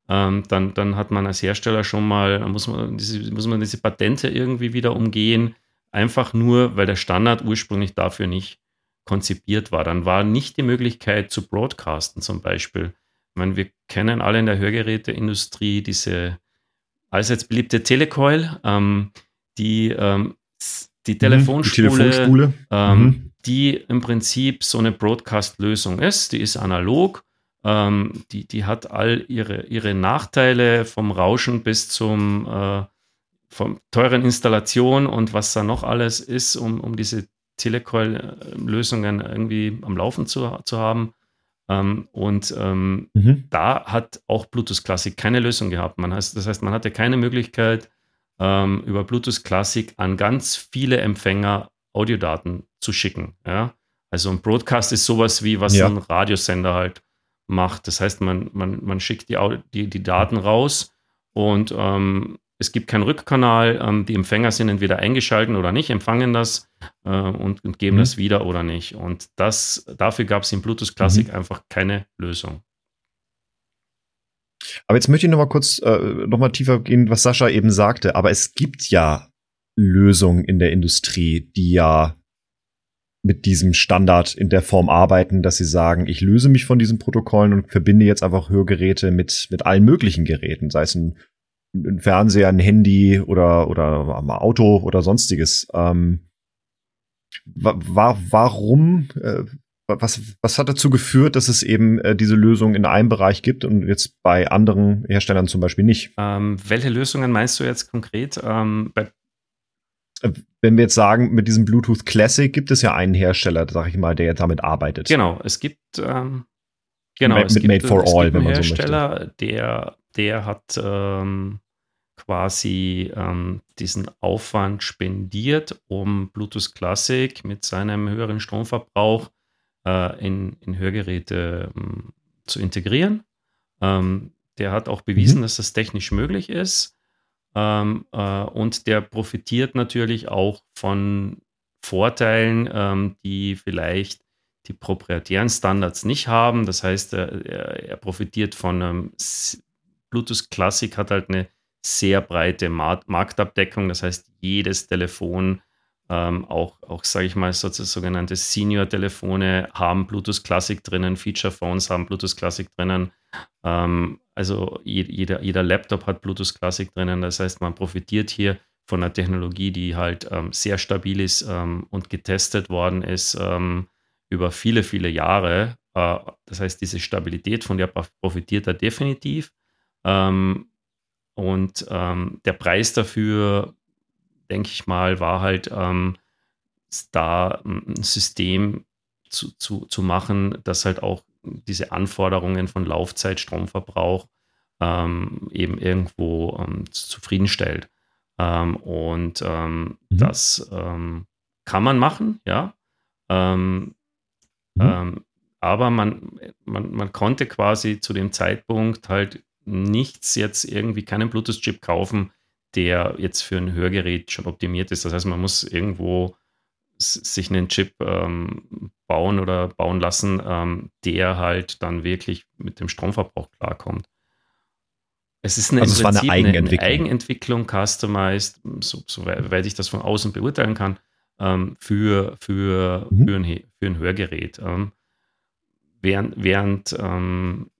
ähm, dann, dann hat man als Hersteller schon mal, muss man, diese, muss man diese Patente irgendwie wieder umgehen, einfach nur, weil der Standard ursprünglich dafür nicht konzipiert war. Dann war nicht die Möglichkeit zu broadcasten zum Beispiel. Ich meine, wir kennen alle in der Hörgeräteindustrie diese allseits beliebte Telecoil, ähm, die, ähm, die Telefonspule, mhm, die, Telefonspule. Ähm, mhm. die im Prinzip so eine Broadcast-Lösung ist. Die ist analog. Ähm, die, die hat all ihre, ihre Nachteile vom Rauschen bis zum äh, vom teuren Installation und was da noch alles ist, um, um diese Telecoil-Lösungen irgendwie am Laufen zu, zu haben. Ähm, und ähm, mhm. da hat auch Bluetooth Classic keine Lösung gehabt. Man heißt, das heißt, man hatte keine Möglichkeit, ähm, über Bluetooth Classic an ganz viele Empfänger Audiodaten zu schicken. Ja? Also ein Broadcast ist sowas wie, was ja. ein Radiosender halt macht. Das heißt, man, man, man schickt die, die, die Daten raus und ähm, es gibt keinen Rückkanal. Ähm, die Empfänger sind entweder eingeschaltet oder nicht, empfangen das äh, und, und, geben mhm. das wieder oder nicht. Und das, dafür gab es in Bluetooth Classic mhm. einfach keine Lösung. Aber jetzt möchte ich noch mal kurz äh, noch mal tiefer gehen, was Sascha eben sagte. Aber es gibt ja Lösungen in der Industrie, die ja mit diesem Standard in der Form arbeiten, dass sie sagen, ich löse mich von diesen Protokollen und verbinde jetzt einfach Hörgeräte mit, mit allen möglichen Geräten, sei es ein ein Fernseher, ein Handy oder, oder ein Auto oder sonstiges. Ähm, war, warum, äh, was, was hat dazu geführt, dass es eben äh, diese Lösung in einem Bereich gibt und jetzt bei anderen Herstellern zum Beispiel nicht? Ähm, welche Lösungen meinst du jetzt konkret? Ähm, äh, wenn wir jetzt sagen, mit diesem Bluetooth Classic gibt es ja einen Hersteller, sag ich mal, der jetzt damit arbeitet. Genau, es gibt ähm, genau, mit, es gibt, Made for All, wenn man Hersteller, so möchte. Der, der hat ähm, quasi ähm, diesen Aufwand spendiert, um Bluetooth Classic mit seinem höheren Stromverbrauch äh, in, in Hörgeräte ähm, zu integrieren. Ähm, der hat auch bewiesen, mhm. dass das technisch möglich ist. Ähm, äh, und der profitiert natürlich auch von Vorteilen, ähm, die vielleicht die proprietären Standards nicht haben. Das heißt, er, er profitiert von einem Bluetooth Classic hat halt eine sehr breite Marktabdeckung. Das heißt, jedes Telefon, ähm, auch, auch sage ich mal, so, sogenannte Senior-Telefone haben Bluetooth Classic drinnen, Feature Phones haben Bluetooth Classic drinnen. Ähm, also jeder, jeder Laptop hat Bluetooth Classic drinnen. Das heißt, man profitiert hier von einer Technologie, die halt ähm, sehr stabil ist ähm, und getestet worden ist ähm, über viele, viele Jahre. Äh, das heißt, diese Stabilität, von der profitiert er definitiv. Ähm, und ähm, der Preis dafür, denke ich mal, war halt ähm, da ein System zu, zu, zu machen, das halt auch diese Anforderungen von Laufzeit, Stromverbrauch ähm, eben irgendwo ähm, zufriedenstellt. Ähm, und ähm, mhm. das ähm, kann man machen, ja. Ähm, mhm. aber man, man, man konnte quasi zu dem Zeitpunkt halt nichts jetzt irgendwie, keinen Bluetooth-Chip kaufen, der jetzt für ein Hörgerät schon optimiert ist. Das heißt, man muss irgendwo sich einen Chip ähm, bauen oder bauen lassen, ähm, der halt dann wirklich mit dem Stromverbrauch klarkommt. Es ist eine, also es eine Eigenentwicklung. Eine Eigenentwicklung, customized, so, soweit ich das von außen beurteilen kann, ähm, für, für, mhm. für, ein, für ein Hörgerät. Ähm, während während ähm,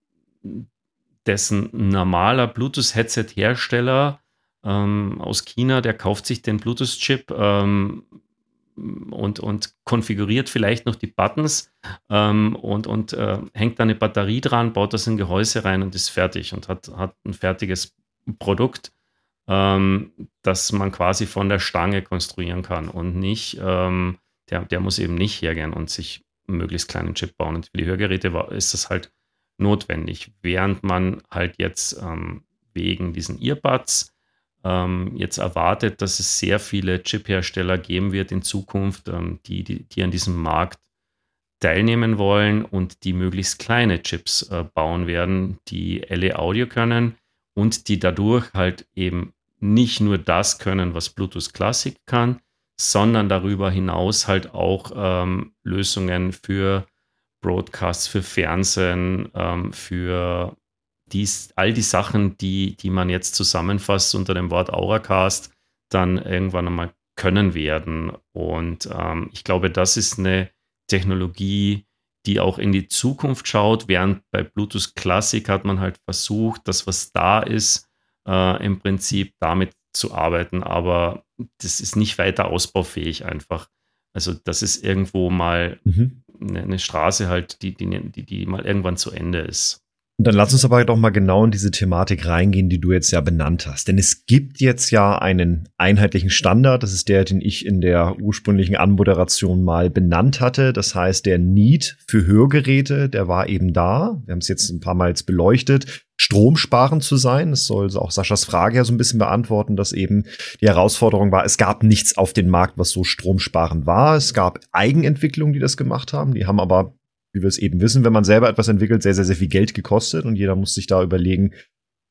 dessen normaler Bluetooth-Headset-Hersteller ähm, aus China, der kauft sich den Bluetooth-Chip ähm, und, und konfiguriert vielleicht noch die Buttons ähm, und, und äh, hängt da eine Batterie dran, baut das in Gehäuse rein und ist fertig und hat, hat ein fertiges Produkt, ähm, das man quasi von der Stange konstruieren kann und nicht, ähm, der, der muss eben nicht hergehen und sich möglichst kleinen Chip bauen. Und für die Hörgeräte ist das halt notwendig, während man halt jetzt ähm, wegen diesen Earbuds jetzt erwartet, dass es sehr viele Chip-Hersteller geben wird in Zukunft, ähm, die, die, die, an diesem Markt teilnehmen wollen und die möglichst kleine Chips äh, bauen werden, die LE Audio können und die dadurch halt eben nicht nur das können, was Bluetooth Classic kann, sondern darüber hinaus halt auch ähm, Lösungen für Broadcasts, für Fernsehen, ähm, für dies, all die Sachen, die, die man jetzt zusammenfasst unter dem Wort Auracast, dann irgendwann einmal können werden. Und ähm, ich glaube, das ist eine Technologie, die auch in die Zukunft schaut, während bei Bluetooth Classic hat man halt versucht, das, was da ist, äh, im Prinzip damit zu arbeiten, aber das ist nicht weiter ausbaufähig einfach. Also das ist irgendwo mal mhm. eine, eine, Straße halt, die, die, die, die mal irgendwann zu Ende ist. Und dann lass uns aber doch mal genau in diese Thematik reingehen, die du jetzt ja benannt hast. Denn es gibt jetzt ja einen einheitlichen Standard. Das ist der, den ich in der ursprünglichen Anmoderation mal benannt hatte. Das heißt, der Need für Hörgeräte, der war eben da. Wir haben es jetzt ein paar Mal jetzt beleuchtet. Stromsparend zu sein. Das soll auch Saschas Frage ja so ein bisschen beantworten, dass eben die Herausforderung war, es gab nichts auf dem Markt, was so stromsparend war. Es gab Eigenentwicklungen, die das gemacht haben. Die haben aber wie wir es eben wissen, wenn man selber etwas entwickelt, sehr, sehr, sehr viel Geld gekostet und jeder muss sich da überlegen,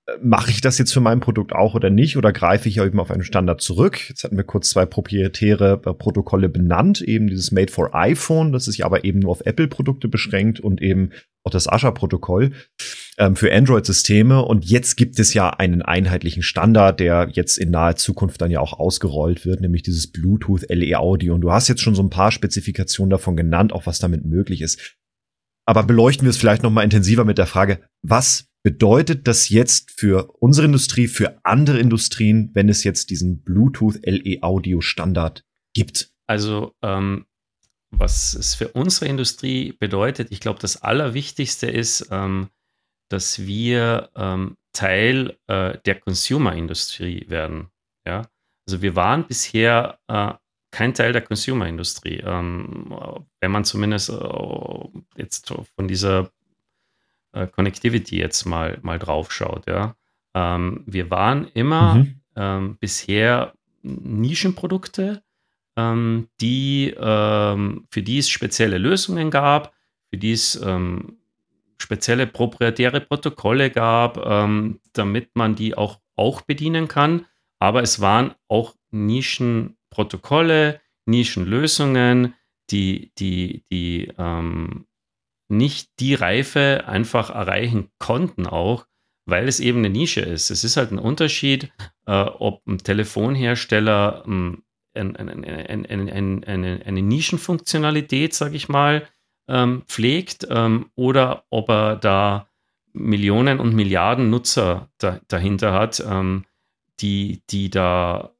äh, mache ich das jetzt für mein Produkt auch oder nicht oder greife ich eben auf einen Standard zurück? Jetzt hatten wir kurz zwei proprietäre äh, Protokolle benannt, eben dieses Made for iPhone, das sich aber eben nur auf Apple-Produkte beschränkt und eben auch das Asha-Protokoll ähm, für Android-Systeme. Und jetzt gibt es ja einen einheitlichen Standard, der jetzt in naher Zukunft dann ja auch ausgerollt wird, nämlich dieses Bluetooth LE Audio. Und du hast jetzt schon so ein paar Spezifikationen davon genannt, auch was damit möglich ist. Aber beleuchten wir es vielleicht noch mal intensiver mit der Frage, was bedeutet das jetzt für unsere Industrie, für andere Industrien, wenn es jetzt diesen Bluetooth LE Audio Standard gibt? Also, ähm, was es für unsere Industrie bedeutet, ich glaube, das Allerwichtigste ist, ähm, dass wir ähm, Teil äh, der Consumer-Industrie werden. Ja? Also wir waren bisher äh, kein Teil der Consumer-Industrie. Ähm, wenn man zumindest äh, jetzt von dieser äh, Connectivity jetzt mal, mal drauf schaut, ja. Ähm, wir waren immer mhm. ähm, bisher Nischenprodukte, ähm, die, ähm, für die es spezielle Lösungen gab, für die es ähm, spezielle proprietäre Protokolle gab, damit man die auch, auch bedienen kann. Aber es waren auch Nischen Protokolle, Nischenlösungen, die, die, die ähm, nicht die Reife einfach erreichen konnten auch, weil es eben eine Nische ist. Es ist halt ein Unterschied, äh, ob ein Telefonhersteller ähm, ein, ein, ein, eine, Nischenfunktionalität, sage ich mal, ähm, pflegt ähm, oder ob er da Millionen und Milliarden Nutzer da, dahinter hat, ähm, die, die da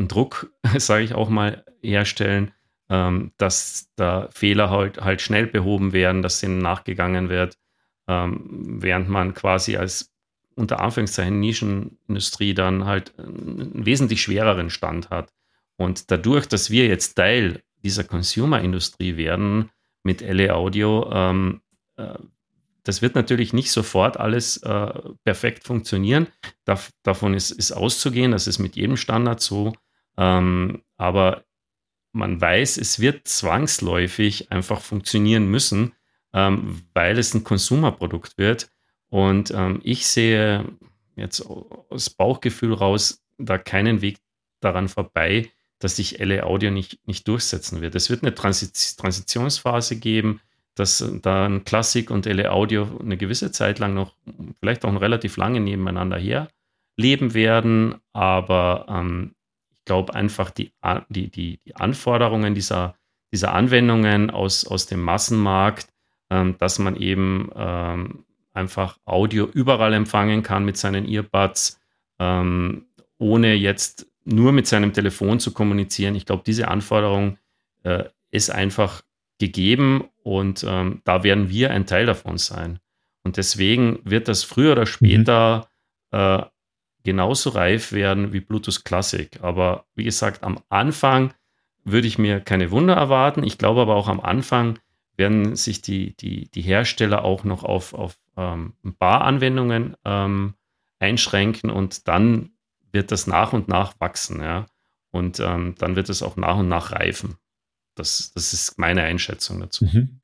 einen Druck, sage ich auch mal, herstellen, ähm, dass da Fehler halt, halt schnell behoben werden, dass denen nachgegangen wird, ähm, während man quasi als unter Anführungszeichen Nischenindustrie dann halt einen wesentlich schwereren Stand hat. Und dadurch, dass wir jetzt Teil dieser Consumer-Industrie werden mit LA Audio, ähm, äh, das wird natürlich nicht sofort alles äh, perfekt funktionieren. Dav davon ist, ist auszugehen, das ist mit jedem Standard so. Ähm, aber man weiß, es wird zwangsläufig einfach funktionieren müssen, ähm, weil es ein Konsumerprodukt wird. Und ähm, ich sehe jetzt aus Bauchgefühl raus da keinen Weg daran vorbei, dass sich LA Audio nicht, nicht durchsetzen wird. Es wird eine Transi Transitionsphase geben, dass dann Klassik und LA Audio eine gewisse Zeit lang noch, vielleicht auch relativ lange nebeneinander her leben werden, aber ähm, glaube einfach, die, die, die, Anforderungen dieser, dieser Anwendungen aus, aus dem Massenmarkt, ähm, dass man eben ähm, einfach Audio überall empfangen kann mit seinen Earbuds, ähm, ohne jetzt nur mit seinem Telefon zu kommunizieren. Ich glaube, diese Anforderung äh, ist einfach gegeben und ähm, da werden wir ein Teil davon sein. Und deswegen wird das früher oder später mhm. äh, genauso reif werden wie Bluetooth Classic. Aber wie gesagt, am Anfang würde ich mir keine Wunder erwarten. Ich glaube aber auch am Anfang werden sich die, die, die Hersteller auch noch auf, auf ähm, ein paar Anwendungen ähm, einschränken und dann wird das nach und nach wachsen, ja. Und ähm, dann wird es auch nach und nach reifen. Das, das ist meine Einschätzung dazu. Mhm.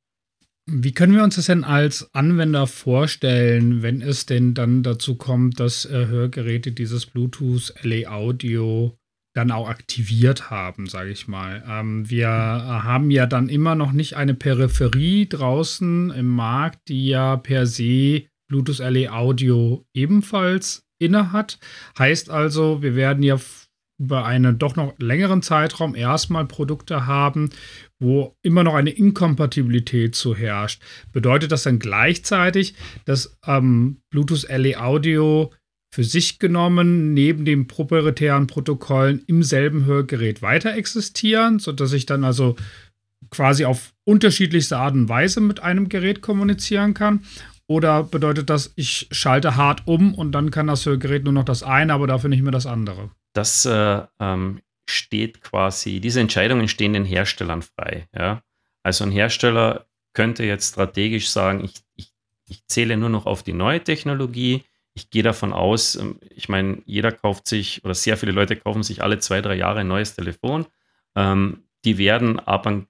Wie können wir uns das denn als Anwender vorstellen, wenn es denn dann dazu kommt, dass äh, Hörgeräte dieses Bluetooth LA Audio dann auch aktiviert haben, sage ich mal. Ähm, wir haben ja dann immer noch nicht eine Peripherie draußen im Markt, die ja per se Bluetooth LA Audio ebenfalls inne hat. Heißt also, wir werden ja über einen doch noch längeren Zeitraum erstmal Produkte haben, wo immer noch eine Inkompatibilität zu herrscht. Bedeutet das dann gleichzeitig, dass ähm, Bluetooth LE Audio für sich genommen neben den proprietären Protokollen im selben Hörgerät weiter existieren, sodass ich dann also quasi auf unterschiedlichste Art und Weise mit einem Gerät kommunizieren kann? Oder bedeutet das, ich schalte hart um und dann kann das Hörgerät nur noch das eine, aber dafür nicht mehr das andere? Das äh, ähm, steht quasi, diese Entscheidungen stehen den Herstellern frei. Ja? Also ein Hersteller könnte jetzt strategisch sagen, ich, ich, ich zähle nur noch auf die neue Technologie, ich gehe davon aus, ähm, ich meine, jeder kauft sich oder sehr viele Leute kaufen sich alle zwei, drei Jahre ein neues Telefon. Ähm, die werden ab einem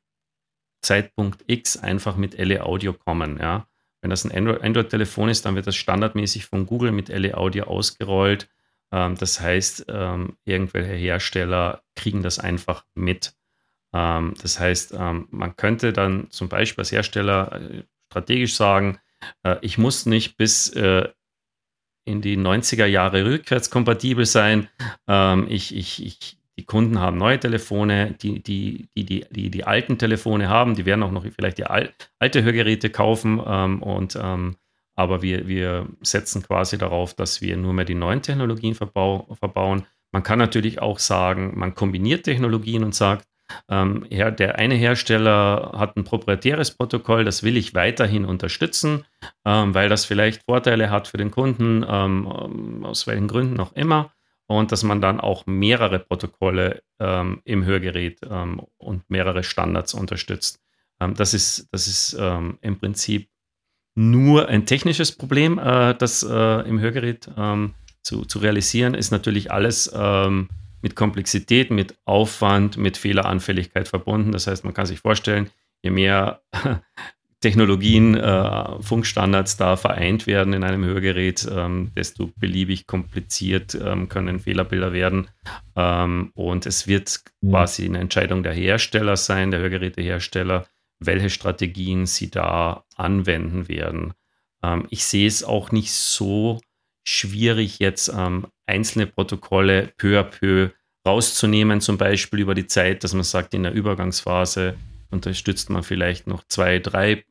Zeitpunkt X einfach mit LE Audio kommen. Ja? Wenn das ein Android-Telefon ist, dann wird das standardmäßig von Google mit LE Audio ausgerollt. Ähm, das heißt, ähm, irgendwelche Hersteller kriegen das einfach mit. Ähm, das heißt, man könnte dann zum Beispiel als Hersteller äh, strategisch sagen, äh, ich muss nicht bis äh, in die 90er Jahre rückwärtskompatibel sein. Ich, ich, ich, die Kunden haben neue Telefone, die die, die, die, die, die alten Telefone haben, die werden auch noch vielleicht die al alte Hörgeräte kaufen und aber wir, wir setzen quasi darauf, dass wir nur mehr die neuen Technologien verbau verbauen. Man kann natürlich auch sagen, man kombiniert Technologien und sagt, ähm, ja, der eine Hersteller hat ein proprietäres Protokoll, das will ich weiterhin unterstützen, ähm, weil das vielleicht Vorteile hat für den Kunden, ähm, ähm aus welchen Gründen auch immer. Und dass man dann auch mehrere Protokolle ähm, im Hörgerät ähm, und mehrere Standards unterstützt. das ist, das ist im Prinzip nur ein technisches Problem, äh, das äh, im Hörgerät zu, zu realisieren, ist natürlich alles mit Komplexität, mit Aufwand, mit Fehleranfälligkeit verbunden. Das heißt, man kann sich vorstellen, je mehr Technologien, äh, Funkstandards da vereint werden in einem Hörgerät, ähm, desto beliebig kompliziert ähm, können Fehlerbilder werden. Ähm, und es wird mhm. quasi eine Entscheidung der Hersteller sein, der Hörgerätehersteller, welche Strategien sie da anwenden werden. Ähm, ich sehe es auch nicht so schwierig, jetzt ähm, einzelne Protokolle peu à peu rauszunehmen, zum Beispiel über die Zeit, dass man sagt, in der Übergangsphase unterstützt man vielleicht noch zwei, drei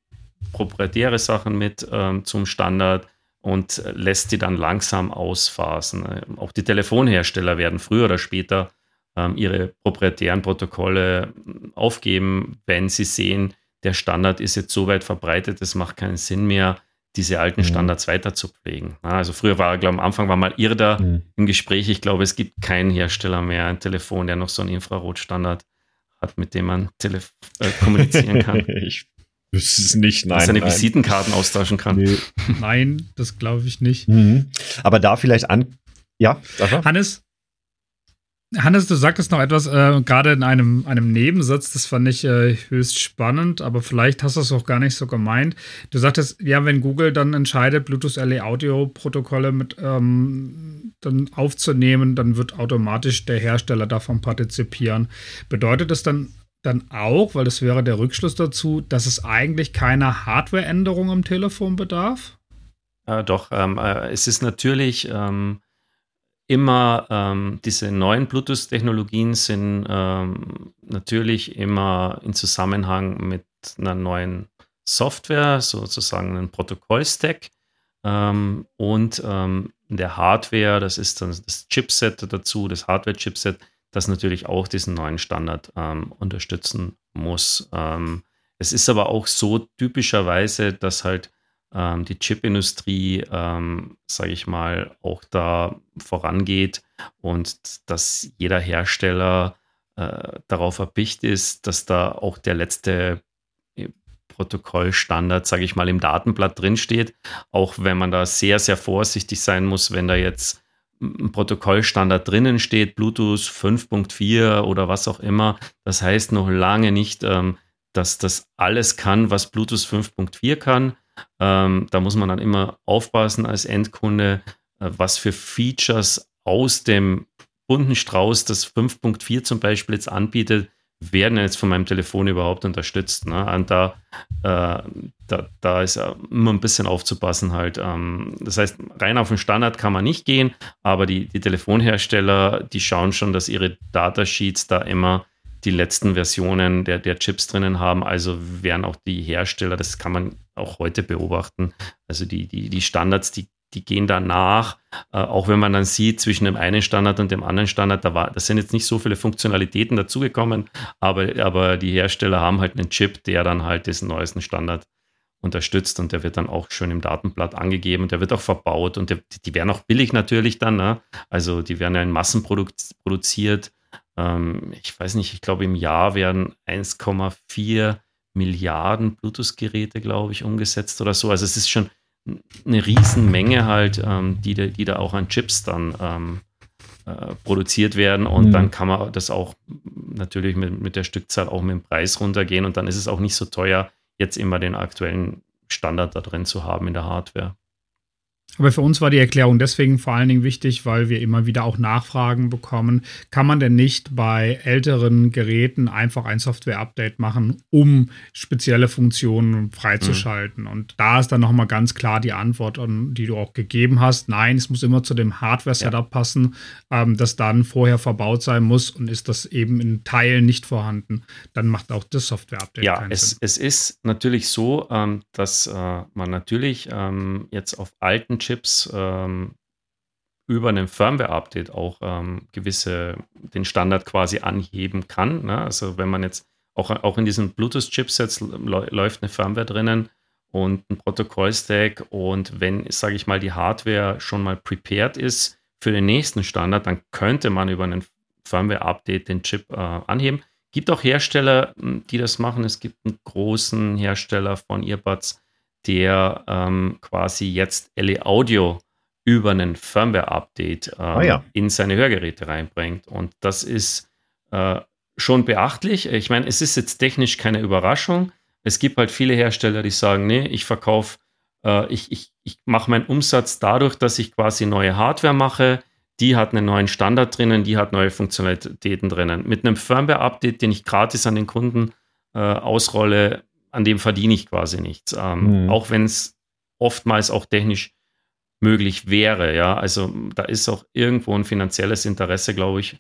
proprietäre Sachen mit ähm, zum Standard und lässt sie dann langsam ausphasen. Ähm, auch die Telefonhersteller werden früher oder später ihre proprietären Protokolle ähm, aufgeben, wenn sie sehen, der Standard ist jetzt so weit verbreitet, es macht keinen Sinn mehr, diese alten mhm. Standards mhm. weiter zu pflegen. Also früher war, glaube am Anfang war mal Irda mhm. im Gespräch. Ich glaube, es gibt keinen Hersteller mehr, ein Telefon, der noch so einen Infrarotstandard hat, mit dem man äh, kommunizieren kann. ich wüsste es nicht, nein. Dass seine Visitenkarten austauschen kann. Nee. Nein, das glaube ich nicht. Mhm. Aber da vielleicht an. Ja, Hannes, Hannes, du sagtest noch etwas, äh, gerade in einem, einem Nebensatz, das fand ich äh, höchst spannend, aber vielleicht hast du es auch gar nicht so gemeint. Du sagtest, ja, wenn Google dann entscheidet, Bluetooth LE Audio Protokolle mit ähm, dann aufzunehmen, dann wird automatisch der Hersteller davon partizipieren. Bedeutet das dann dann auch, weil das wäre der Rückschluss dazu, dass es eigentlich keine Hardwareänderung am Telefon bedarf? Äh, doch, ähm, äh, es ist natürlich ähm, immer ähm, diese neuen Bluetooth-Technologien sind ähm, natürlich immer in Zusammenhang mit einer neuen Software, sozusagen einem Protokollstack ähm, und ähm, der Hardware, das ist dann das Chipset dazu, das Hardware-Chipset, das natürlich auch diesen neuen Standard ähm, unterstützen muss. Ähm, es ist aber auch so typischerweise, dass halt ähm, die Chipindustrie, ähm, sage ich mal, auch da vorangeht und dass jeder Hersteller äh, darauf erpicht ist, dass da auch der letzte äh, Protokollstandard, sage ich mal, im Datenblatt drinsteht. Auch wenn man da sehr, sehr vorsichtig sein muss, wenn da jetzt ein Protokollstandard drinnen steht, Bluetooth 5.4 oder was auch immer. Das heißt noch lange nicht, ähm, dass das alles kann, was Bluetooth 5.4 kann. Ähm, da muss man dann immer aufpassen als Endkunde, äh, was für Features aus dem bunten Strauß, das 5.4 zum Beispiel jetzt anbietet, werden jetzt von meinem Telefon überhaupt unterstützt. Ne? Und da, äh, da, da ist immer ein bisschen aufzupassen halt. Ähm, das heißt, rein auf den Standard kann man nicht gehen, aber die, die Telefonhersteller, die schauen schon, dass ihre Datasheets da immer die letzten Versionen der, der Chips drinnen haben. Also werden auch die Hersteller, das kann man auch heute beobachten, also die, die, die Standards, die die gehen danach, äh, auch wenn man dann sieht, zwischen dem einen Standard und dem anderen Standard, da, war, da sind jetzt nicht so viele Funktionalitäten dazugekommen, aber, aber die Hersteller haben halt einen Chip, der dann halt diesen neuesten Standard unterstützt und der wird dann auch schön im Datenblatt angegeben und der wird auch verbaut und der, die werden auch billig natürlich dann, ne? also die werden ja in Massen produziert. Ähm, ich weiß nicht, ich glaube im Jahr werden 1,4 Milliarden Bluetooth-Geräte, glaube ich, umgesetzt oder so. Also es ist schon eine Riesenmenge halt, ähm, die, die da auch an Chips dann ähm, äh, produziert werden und mhm. dann kann man das auch natürlich mit, mit der Stückzahl auch mit dem Preis runtergehen und dann ist es auch nicht so teuer, jetzt immer den aktuellen Standard da drin zu haben in der Hardware. Aber für uns war die Erklärung deswegen vor allen Dingen wichtig, weil wir immer wieder auch Nachfragen bekommen. Kann man denn nicht bei älteren Geräten einfach ein Software-Update machen, um spezielle Funktionen freizuschalten? Mhm. Und da ist dann nochmal ganz klar die Antwort, die du auch gegeben hast. Nein, es muss immer zu dem Hardware-Setup ja. passen, ähm, das dann vorher verbaut sein muss. Und ist das eben in Teilen nicht vorhanden, dann macht auch das Software-Update ja, keinen es, Sinn. es ist natürlich so, ähm, dass äh, man natürlich ähm, jetzt auf alten Chips ähm, über einen Firmware-Update auch ähm, gewisse, den Standard quasi anheben kann. Ne? Also wenn man jetzt auch, auch in diesen Bluetooth-Chipsets läuft eine Firmware drinnen und ein Protokollstack und wenn, sage ich mal, die Hardware schon mal prepared ist für den nächsten Standard, dann könnte man über einen Firmware-Update den Chip äh, anheben. Gibt auch Hersteller, die das machen. Es gibt einen großen Hersteller von Earbuds, der ähm, quasi jetzt LE Audio über einen Firmware-Update ähm, ah, ja. in seine Hörgeräte reinbringt. Und das ist äh, schon beachtlich. Ich meine, es ist jetzt technisch keine Überraschung. Es gibt halt viele Hersteller, die sagen, nee, ich verkaufe, äh, ich, ich, ich mache meinen Umsatz dadurch, dass ich quasi neue Hardware mache. Die hat einen neuen Standard drinnen, die hat neue Funktionalitäten drinnen. Mit einem Firmware-Update, den ich gratis an den Kunden äh, ausrolle, an dem verdiene ich quasi nichts. Ähm, mhm. Auch wenn es oftmals auch technisch möglich wäre. Ja, also da ist auch irgendwo ein finanzielles Interesse, glaube ich,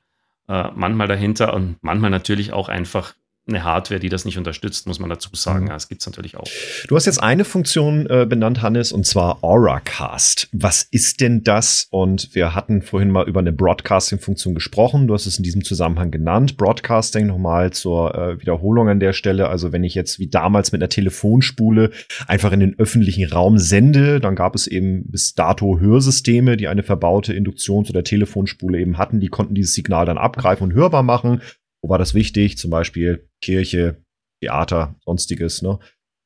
äh, manchmal dahinter und manchmal natürlich auch einfach eine Hardware, die das nicht unterstützt, muss man dazu sagen. Mhm. Ja, das gibt es natürlich auch. Du hast jetzt eine Funktion äh, benannt, Hannes, und zwar Auracast. Was ist denn das? Und wir hatten vorhin mal über eine Broadcasting-Funktion gesprochen. Du hast es in diesem Zusammenhang genannt. Broadcasting nochmal zur äh, Wiederholung an der Stelle. Also wenn ich jetzt wie damals mit einer Telefonspule einfach in den öffentlichen Raum sende, dann gab es eben bis dato Hörsysteme, die eine verbaute Induktions- oder Telefonspule eben hatten. Die konnten dieses Signal dann abgreifen und hörbar machen. Wo war das wichtig? Zum Beispiel Kirche, Theater, sonstiges. Ne?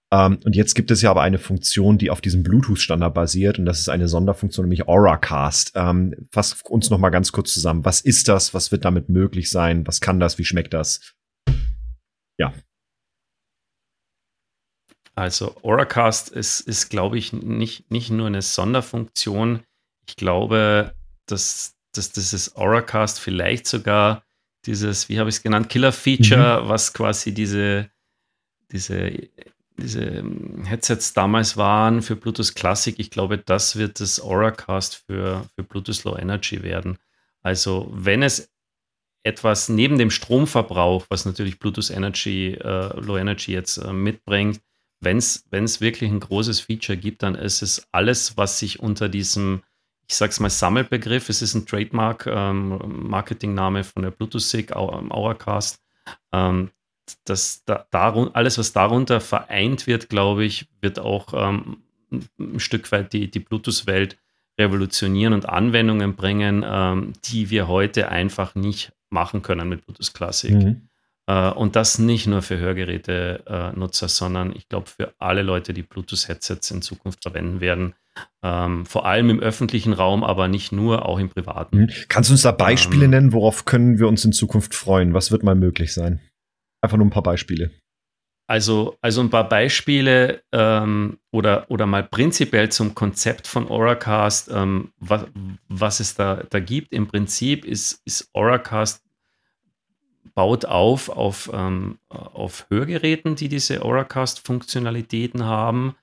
Ähm, und jetzt gibt es ja aber eine Funktion, die auf diesem Bluetooth-Standard basiert und das ist eine Sonderfunktion, nämlich Auracast. Ähm, fass uns noch mal ganz kurz zusammen. Was ist das? Was wird damit möglich sein? Was kann das? Wie schmeckt das? Ja. Also Auracast ist, ist glaube ich, nicht, nicht nur eine Sonderfunktion. Ich glaube, dass, dass dieses Auracast vielleicht sogar dieses, wie habe ich es genannt, Killer-Feature, mhm. was quasi diese, diese, diese ähm, Headsets damals waren für Bluetooth Classic. Ich glaube, das wird das Auracast für, für Bluetooth Low Energy werden. Also, wenn es etwas neben dem Stromverbrauch, was natürlich Bluetooth Energy, äh, Low Energy jetzt äh, mitbringt, wenn es wirklich ein großes Feature gibt, dann ist es alles, was sich unter diesem ich sage es mal, Sammelbegriff. Es ist ein Trademark-Marketingname ähm, von der Bluetooth-SIG, ähm, Auracast. Ähm, das, da, darun, alles, was darunter vereint wird, glaube ich, wird auch ähm, ein Stück weit die, die Bluetooth-Welt revolutionieren und Anwendungen bringen, ähm, die wir heute einfach nicht machen können mit Bluetooth Classic. Mhm. Äh, und das nicht nur für Hörgeräte-Nutzer, sondern ich glaube für alle Leute, die Bluetooth-Headsets in Zukunft verwenden werden. Ähm, vor allem im öffentlichen Raum, aber nicht nur, auch im privaten. Mhm. Kannst du uns da Beispiele ähm, nennen? Worauf können wir uns in Zukunft freuen? Was wird mal möglich sein? Einfach nur ein paar Beispiele. Also, also ein paar Beispiele ähm, oder, oder mal prinzipiell zum Konzept von Auracast, ähm, was, was es da, da gibt. Im Prinzip ist, ist Auracast baut auf auf, ähm, auf Hörgeräten, die diese Auracast-Funktionalitäten haben.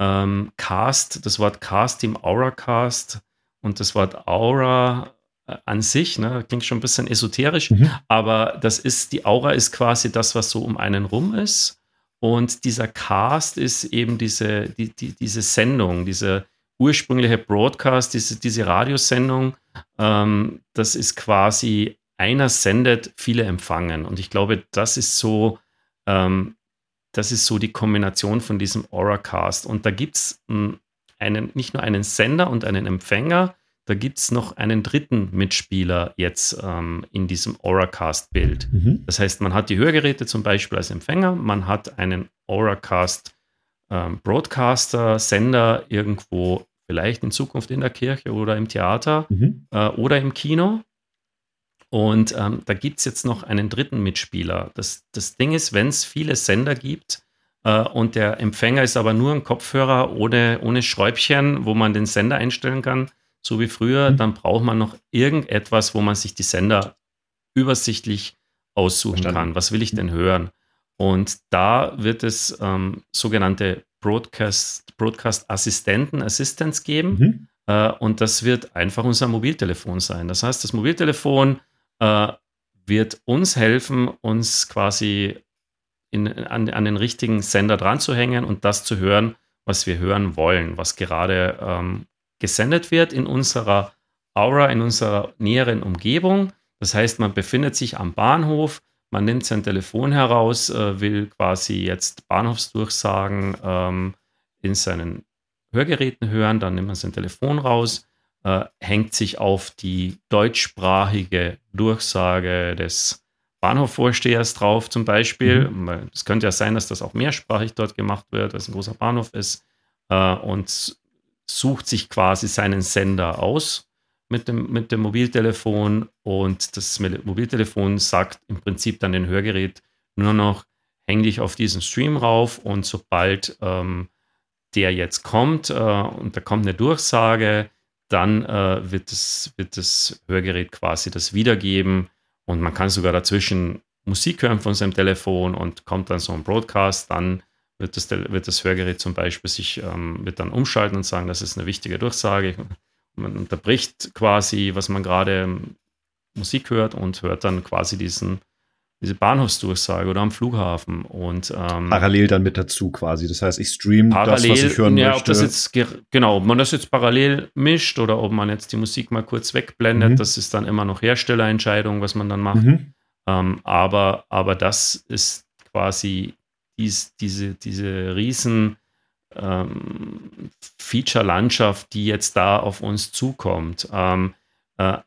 Ähm, Cast, das Wort Cast im Auracast und das Wort Aura äh, an sich, ne, klingt schon ein bisschen esoterisch, mhm. aber das ist, die Aura ist quasi das, was so um einen rum ist. Und dieser Cast ist eben diese, die, die, diese Sendung, diese ursprüngliche Broadcast, diese, diese Radiosendung, ähm, das ist quasi einer sendet, viele empfangen. Und ich glaube, das ist so, ähm, das ist so die Kombination von diesem Auracast. Und da gibt es hm, einen, nicht nur einen Sender und einen Empfänger, da gibt es noch einen dritten Mitspieler jetzt ähm, in diesem Auracast-Bild. Mhm. Das heißt, man hat die Hörgeräte zum Beispiel als Empfänger, man hat einen Auracast ähm, Sender irgendwo vielleicht in Zukunft in der Kirche oder im Theater mhm. äh, oder im Kino. Und ähm, da gibt es jetzt noch einen dritten Mitspieler. Das, das Ding ist, wenn es viele Sender gibt äh, und der Empfänger ist aber nur ein Kopfhörer ohne, ohne Schräubchen, wo man den Sender einstellen kann, so wie früher, mhm. dann braucht man noch irgendetwas, wo man sich die Sender übersichtlich aussuchen Verstanden. kann. Was will ich denn hören? Und da wird es ähm, sogenannte Broadcast, Broadcast Assistenten, Assistants geben. Mhm. Äh, und das wird einfach unser Mobiltelefon sein. Das heißt, das Mobiltelefon äh, wird uns helfen, uns quasi in, an, an, den richtigen Sender dran zu hängen und das zu hören, was wir hören wollen, was gerade ähm, gesendet wird in unserer Aura, in unserer näheren Umgebung. Das heißt, man befindet sich am Bahnhof, man nimmt sein Telefon heraus, äh, will quasi jetzt Bahnhofsdurchsagen ähm, in seinen Hörgeräten hören, dann nimmt man sein Telefon raus, äh, hängt sich auf die deutschsprachige Durchsage des Bahnhofvorstehers drauf zum Beispiel. Mhm. Es könnte ja sein, dass das auch mehrsprachig dort gemacht wird, weil es ein großer Bahnhof ist. Äh, und sucht sich quasi seinen Sender aus mit dem, mit dem Mobiltelefon und das Mobiltelefon sagt im Prinzip dann dem Hörgerät nur noch, häng dich auf diesen Stream rauf und sobald ähm, der jetzt kommt äh, und da kommt eine Durchsage, dann äh, wird, das, wird das Hörgerät quasi das wiedergeben und man kann sogar dazwischen Musik hören von seinem Telefon und kommt dann so ein Broadcast, dann wird das, wird das Hörgerät zum Beispiel sich ähm, wird dann umschalten und sagen, das ist eine wichtige Durchsage. Man unterbricht quasi, was man gerade ähm, Musik hört und hört dann quasi diesen, diese Bahnhofsdurchsage oder am Flughafen und ähm, parallel dann mit dazu quasi. Das heißt, ich streame das, was ich hören ja, möchte. Ob das jetzt genau, ob man das jetzt parallel mischt oder ob man jetzt die Musik mal kurz wegblendet, mhm. das ist dann immer noch Herstellerentscheidung, was man dann macht. Mhm. Ähm, aber, aber das ist quasi dies, diese, diese riesen ähm, Feature-Landschaft, die jetzt da auf uns zukommt. Ähm, äh,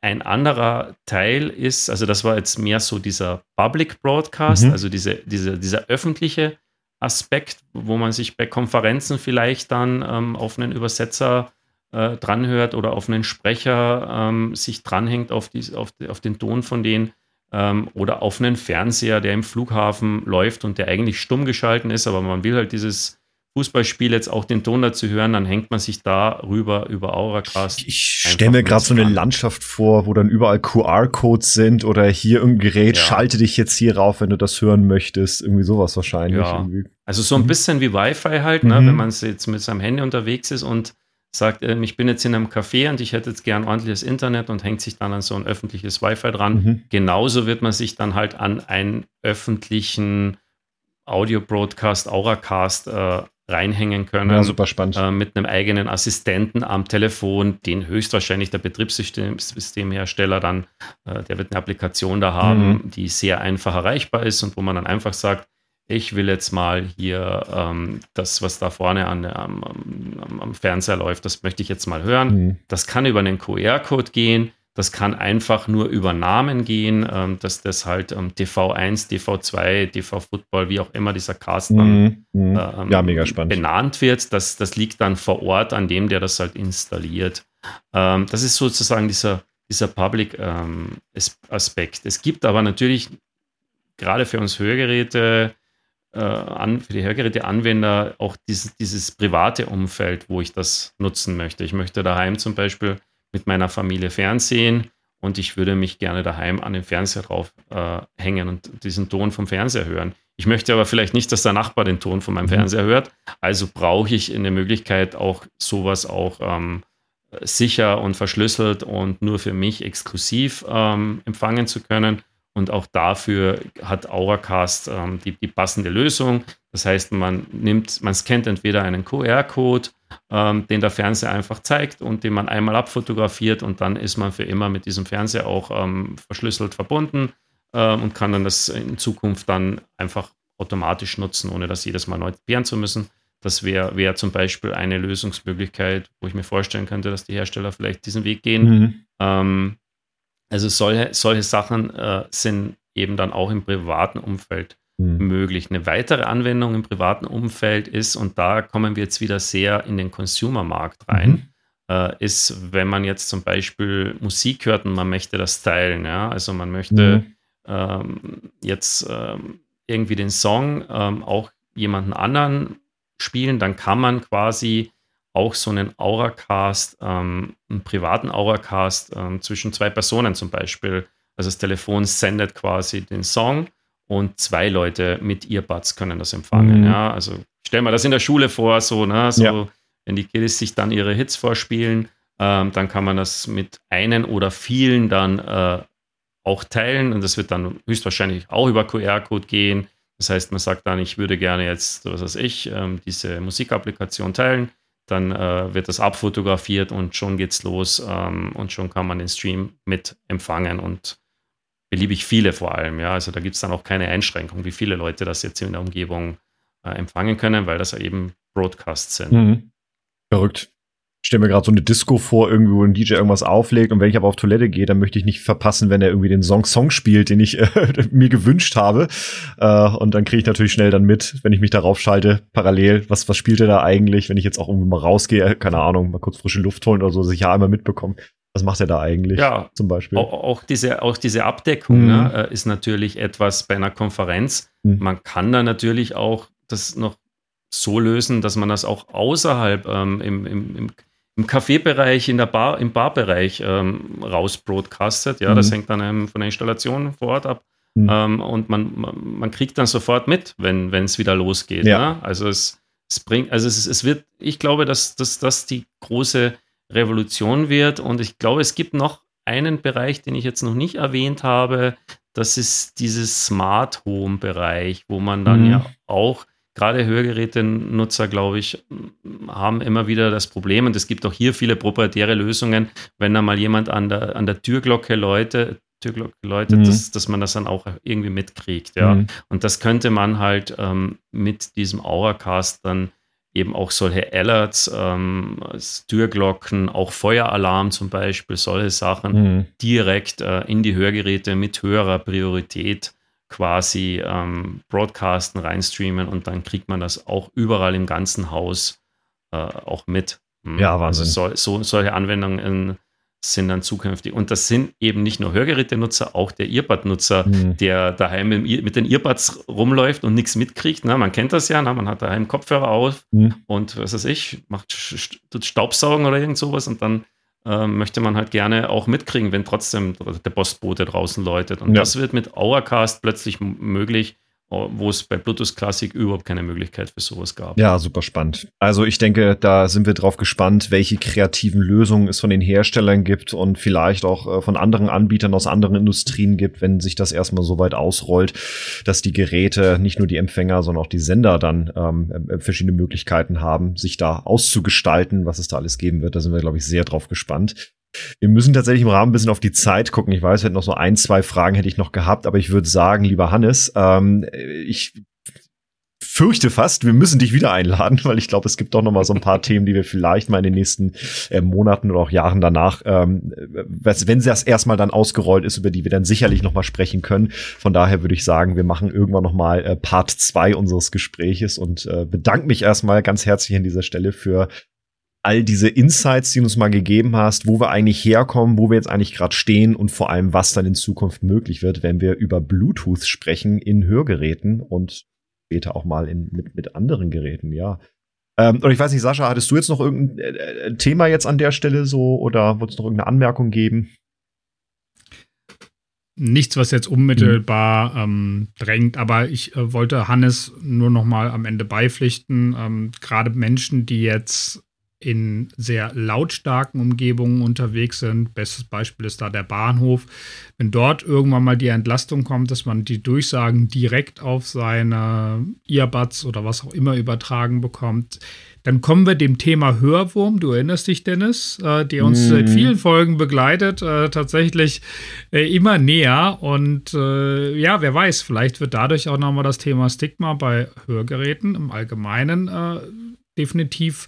ein anderer Teil ist, also das war jetzt mehr so dieser Public Broadcast, mhm. also diese, diese, dieser öffentliche Aspekt, wo man sich bei Konferenzen vielleicht dann ähm, auf einen Übersetzer äh, dranhört oder auf einen Sprecher ähm, sich dranhängt auf, die, auf, auf den Ton von denen ähm, oder auf einen Fernseher, der im Flughafen läuft und der eigentlich stumm geschalten ist, aber man will halt dieses Fußballspiel jetzt auch den Ton dazu hören, dann hängt man sich da rüber über Auracast. Ich stelle mir gerade so eine Landschaft vor, wo dann überall QR-Codes sind oder hier irgendein Gerät, ja. schalte dich jetzt hier rauf, wenn du das hören möchtest. Irgendwie sowas wahrscheinlich. Ja. Irgendwie. Also so ein mhm. bisschen wie Wi-Fi halt, ne? Mhm. wenn man jetzt mit seinem Handy unterwegs ist und sagt, äh, ich bin jetzt in einem Café und ich hätte jetzt gern ordentliches Internet und hängt sich dann an so ein öffentliches Wi-Fi dran. Mhm. Genauso wird man sich dann halt an einen öffentlichen Audio-Broadcast, Auracast äh, reinhängen können. Ja, super spannend. Äh, mit einem eigenen Assistenten am Telefon, den höchstwahrscheinlich der Betriebssystemhersteller dann, äh, der wird eine Applikation da haben, mhm. die sehr einfach erreichbar ist und wo man dann einfach sagt, ich will jetzt mal hier ähm, das, was da vorne an, am, am, am, Fernseher läuft, das möchte ich jetzt mal hören. Mhm. Das kann über einen QR-Code gehen. Das kann einfach nur über Namen gehen, ähm, dass das halt ähm, TV1, TV2, TV Football, wie auch immer dieser Cast dann mhm, mhm. ähm, ja, mega spannend. benannt wird. Das, das liegt dann vor Ort an dem, der das halt installiert. Ähm, das ist sozusagen dieser, dieser Public-Aspekt. Ähm, es gibt aber natürlich gerade für uns Hörgeräte, äh, an, für die Hörgeräte-Anwender auch dieses, dieses private Umfeld, wo ich das nutzen möchte. Ich möchte daheim zum Beispiel mit meiner Familie Fernsehen und ich würde mich gerne daheim an den Fernseher drauf äh, hängen und diesen Ton vom Fernseher hören. Ich möchte aber vielleicht nicht, dass der Nachbar den Ton von meinem mhm. Fernseher hört. Also brauche ich eine Möglichkeit, auch sowas auch ähm, sicher und verschlüsselt und nur für mich exklusiv ähm, empfangen zu können. Und auch dafür hat Auracast ähm, die, die, passende Lösung. Das heißt, man nimmt, man scannt entweder einen QR-Code, ähm, den der Fernseher einfach zeigt und den man einmal abfotografiert und dann ist man für immer mit diesem Fernseher auch ähm, verschlüsselt verbunden ähm, und kann dann das in Zukunft dann einfach automatisch nutzen, ohne das jedes Mal neu klären zu müssen. Das wäre wär zum Beispiel eine Lösungsmöglichkeit, wo ich mir vorstellen könnte, dass die Hersteller vielleicht diesen Weg gehen. Mhm. Ähm, also solche, solche Sachen äh, sind eben dann auch im privaten Umfeld mhm. möglich. Eine weitere Anwendung im privaten Umfeld ist, und da kommen wir jetzt wieder sehr in den Consumer-Markt rein, mhm. ist, wenn man jetzt zum Beispiel Musik hört und man möchte das teilen. Ja? Also man möchte mhm. ähm, jetzt ähm, irgendwie den Song ähm, auch jemanden anderen spielen, dann kann man quasi auch so einen Auracast, ähm, einen privaten Auracast ähm, zwischen zwei Personen zum Beispiel. Also das Telefon sendet quasi den Song und zwei Leute mit Earbuds können das empfangen. Mhm. Ja, also stell mal das in der Schule vor, so, ne, so ja. wenn die Kids sich dann ihre Hits vorspielen, ähm, dann kann man das mit einen oder vielen dann äh, auch teilen und das wird dann höchstwahrscheinlich auch über QR-Code gehen. Das heißt, man sagt dann, ich würde gerne jetzt, was weiß ich, ähm, diese Musikapplikation teilen dann äh, wird das abfotografiert und schon geht's los ähm, und schon kann man den Stream mit empfangen und beliebig viele vor allem. Ja, also da gibt es dann auch keine Einschränkung, wie viele Leute das jetzt in der Umgebung äh, empfangen können, weil das eben Broadcasts sind. Mhm. Verrückt stelle mir gerade so eine Disco vor, irgendwie, wo ein DJ irgendwas auflegt und wenn ich aber auf Toilette gehe, dann möchte ich nicht verpassen, wenn er irgendwie den Song Song spielt, den ich äh, mir gewünscht habe. Äh, und dann kriege ich natürlich schnell dann mit, wenn ich mich darauf schalte, parallel, was, was spielt er da eigentlich, wenn ich jetzt auch irgendwie mal rausgehe, keine Ahnung, mal kurz frische Luft holen oder so, sich ja einmal mitbekommen. Was macht er da eigentlich? Ja, zum Beispiel. Auch, auch diese, auch diese Abdeckung mhm. ne, ist natürlich etwas bei einer Konferenz. Mhm. Man kann da natürlich auch das noch so lösen, dass man das auch außerhalb ähm, im, im, im im Kaffeebereich, in der Bar, im Barbereich ähm, rausbroadcastet. Ja, mhm. das hängt dann ähm, von der Installation vor Ort ab. Mhm. Ähm, und man, man, man, kriegt dann sofort mit, wenn es wieder losgeht. Ja. Ne? Also es, es bringt, also es, es wird, ich glaube, dass, dass das die große Revolution wird. Und ich glaube, es gibt noch einen Bereich, den ich jetzt noch nicht erwähnt habe. Das ist dieses Smart Home Bereich, wo man dann mhm. ja auch gerade Hörgerätenutzer, glaube ich, haben immer wieder das Problem, und es gibt auch hier viele proprietäre Lösungen, wenn da mal jemand an der, an der Türglocke läutet, Türglocke läutet, mhm. dass, dass man das dann auch irgendwie mitkriegt. Ja? Mhm. Und das könnte man halt ähm, mit diesem Auracast dann eben auch solche Alerts, ähm, Türglocken, auch Feueralarm zum Beispiel, solche Sachen mhm. direkt äh, in die Hörgeräte mit höherer Priorität quasi ähm, broadcasten, reinstreamen und dann kriegt man das auch überall im ganzen Haus äh, auch mit. Hm. Ja, Wahnsinn. Also so, so, solche Anwendungen sind dann zukünftig. Und das sind eben nicht nur Hörgerätenutzer, auch der Earbud-Nutzer, mhm. der daheim mit, den Earbuds rumläuft und nichts mitkriegt. Na, man kennt das ja, na, man hat daheim Kopfhörer auf mhm. und was weiß ich, macht Staubsaugen oder irgend sowas und dann ähm, möchte man halt gerne auch mitkriegen, wenn trotzdem der Postbote draußen läutet. Und ja. das wird mit Hourcast plötzlich möglich, wo es bei Bluetooth Classic überhaupt keine Möglichkeit für sowas gab. Ja, super spannend. Also ich denke, da sind wir drauf gespannt, welche kreativen Lösungen es von den Herstellern gibt und vielleicht auch äh, von anderen Anbietern aus anderen Industrien gibt, wenn sich das erstmal so weit ausrollt, dass die Geräte, nicht nur die Empfänger, sondern auch die Sender dann ähm, äh, verschiedene Möglichkeiten haben, sich da auszugestalten, was es da alles geben wird. Da sind wir, glaube ich, sehr drauf gespannt. Wir müssen tatsächlich im Rahmen ein bisschen auf die Zeit gucken. Ich weiß, wir hätten noch so ein, zwei Fragen hätte ich noch gehabt, aber ich würde sagen, lieber Hannes, ähm, ich fürchte fast, wir müssen dich wieder einladen, weil ich glaube, es gibt doch noch mal so ein paar Themen, die wir vielleicht mal in den nächsten äh, Monaten oder auch Jahren danach, ähm, wenn das erstmal dann ausgerollt ist, über die wir dann sicherlich noch mal sprechen können. Von daher würde ich sagen, wir machen irgendwann noch mal äh, Part zwei unseres Gespräches und äh, bedanke mich erstmal ganz herzlich an dieser Stelle für all diese Insights, die du uns mal gegeben hast, wo wir eigentlich herkommen, wo wir jetzt eigentlich gerade stehen und vor allem, was dann in Zukunft möglich wird, wenn wir über Bluetooth sprechen in Hörgeräten und später auch mal in, mit, mit anderen Geräten, ja. Ähm, und ich weiß nicht, Sascha, hattest du jetzt noch irgendein äh, äh Thema jetzt an der Stelle so oder wolltest du noch irgendeine Anmerkung geben? Nichts, was jetzt unmittelbar ähm, drängt, aber ich äh, wollte Hannes nur noch mal am Ende beipflichten. Ähm, Gerade Menschen, die jetzt in sehr lautstarken Umgebungen unterwegs sind. Bestes Beispiel ist da der Bahnhof. Wenn dort irgendwann mal die Entlastung kommt, dass man die Durchsagen direkt auf seine Earbuds oder was auch immer übertragen bekommt, dann kommen wir dem Thema Hörwurm, du erinnerst dich, Dennis, äh, der uns mm. seit vielen Folgen begleitet, äh, tatsächlich äh, immer näher. Und äh, ja, wer weiß, vielleicht wird dadurch auch nochmal das Thema Stigma bei Hörgeräten im Allgemeinen äh, definitiv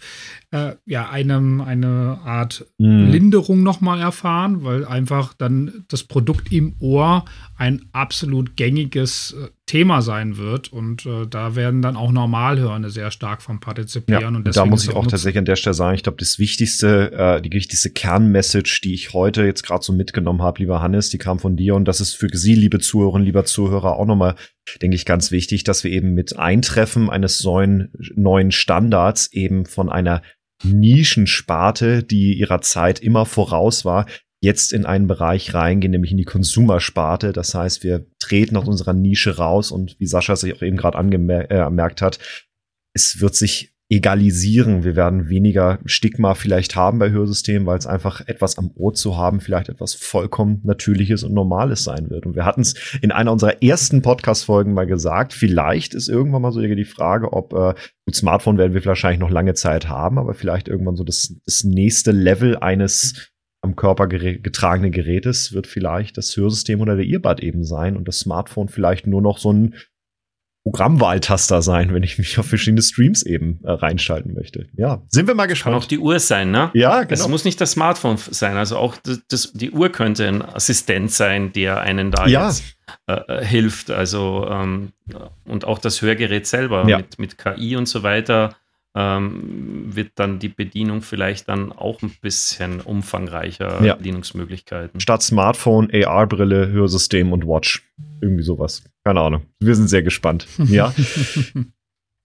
äh, ja einem eine Art mhm. Linderung nochmal erfahren, weil einfach dann das Produkt im Ohr ein absolut gängiges äh, Thema sein wird und äh, da werden dann auch Normalhörende sehr stark vom partizipieren. Ja, und da muss ich auch nutzen. tatsächlich an der Stelle sagen, ich glaube, das wichtigste, äh, die wichtigste Kernmessage, die ich heute jetzt gerade so mitgenommen habe, lieber Hannes, die kam von dir und das ist für Sie, liebe Zuhörerinnen, lieber Zuhörer, auch nochmal, denke ich, ganz wichtig, dass wir eben mit Eintreffen eines neuen, neuen Standards eben von einer Nischensparte, die ihrer Zeit immer voraus war, jetzt in einen Bereich reingehen, nämlich in die Konsumersparte. Das heißt, wir treten aus unserer Nische raus und wie Sascha sich auch eben gerade angemerkt äh, hat, es wird sich egalisieren. Wir werden weniger Stigma vielleicht haben bei Hörsystemen, weil es einfach etwas am Ohr zu haben, vielleicht etwas vollkommen Natürliches und Normales sein wird. Und wir hatten es in einer unserer ersten Podcast-Folgen mal gesagt, vielleicht ist irgendwann mal so die Frage, ob äh, gut, Smartphone werden wir wahrscheinlich noch lange Zeit haben, aber vielleicht irgendwann so das, das nächste Level eines am Körper getragenen Gerätes wird vielleicht das Hörsystem oder der Earbud eben sein und das Smartphone vielleicht nur noch so ein Programmwahltaster sein, wenn ich mich auf verschiedene Streams eben äh, reinschalten möchte. Ja, sind wir mal gespannt. Kann auch die Uhr sein, ne? Ja, genau. Es muss nicht das Smartphone sein. Also auch das, das, die Uhr könnte ein Assistent sein, der einen da ja. jetzt äh, äh, hilft. Also ähm, und auch das Hörgerät selber ja. mit, mit KI und so weiter ähm, wird dann die Bedienung vielleicht dann auch ein bisschen umfangreicher, ja. Bedienungsmöglichkeiten. Statt Smartphone, AR-Brille, Hörsystem und Watch. Irgendwie sowas. Keine Ahnung. Wir sind sehr gespannt. Ja.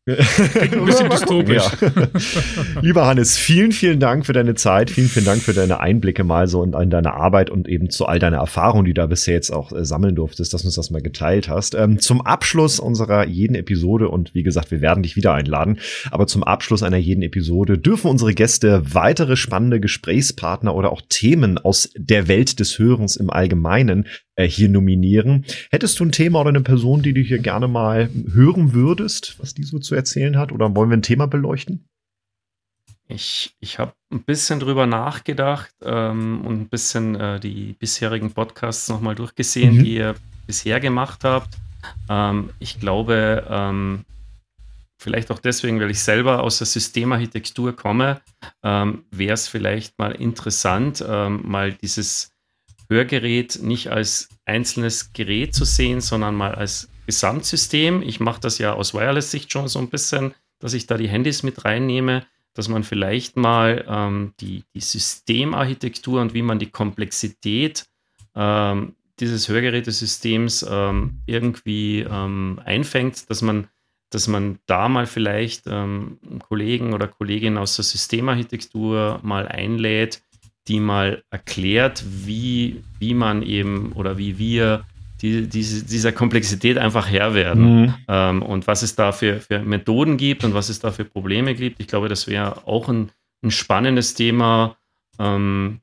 ein bisschen dystopisch. Ja. Lieber Hannes, vielen, vielen Dank für deine Zeit. Vielen, vielen Dank für deine Einblicke mal so in, in deine Arbeit und eben zu all deiner Erfahrungen, die du da bisher jetzt auch äh, sammeln durftest, dass du uns das mal geteilt hast. Ähm, zum Abschluss unserer jeden Episode und wie gesagt, wir werden dich wieder einladen, aber zum Abschluss einer jeden Episode dürfen unsere Gäste weitere spannende Gesprächspartner oder auch Themen aus der Welt des Hörens im Allgemeinen äh, hier nominieren. Hättest du ein Thema oder eine Person, die du hier gerne mal hören würdest, was die so zu erzählen hat? Oder wollen wir ein Thema beleuchten? Ich, ich habe ein bisschen drüber nachgedacht ähm, und ein bisschen äh, die bisherigen Podcasts nochmal durchgesehen, mhm. die ihr bisher gemacht habt. Ähm, ich glaube, ähm, vielleicht auch deswegen, weil ich selber aus der Systemarchitektur komme, ähm, wäre es vielleicht mal interessant, ähm, mal dieses Hörgerät nicht als einzelnes Gerät zu sehen, sondern mal als Gesamtsystem. Ich mache das ja aus Wireless-Sicht schon so ein bisschen, dass ich da die Handys mit reinnehme, dass man vielleicht mal ähm, die, die Systemarchitektur und wie man die Komplexität ähm, dieses Hörgerätesystems ähm, irgendwie ähm, einfängt, dass man, dass man da mal vielleicht ähm, Kollegen oder Kolleginnen aus der Systemarchitektur mal einlädt, die mal erklärt, wie, wie man eben oder wie wir die, diese, dieser Komplexität einfach Herr werden mhm. ähm, und was es da für, für, Methoden gibt und was es da für Probleme gibt. Ich glaube, das wäre auch ein, ein, spannendes Thema, ähm,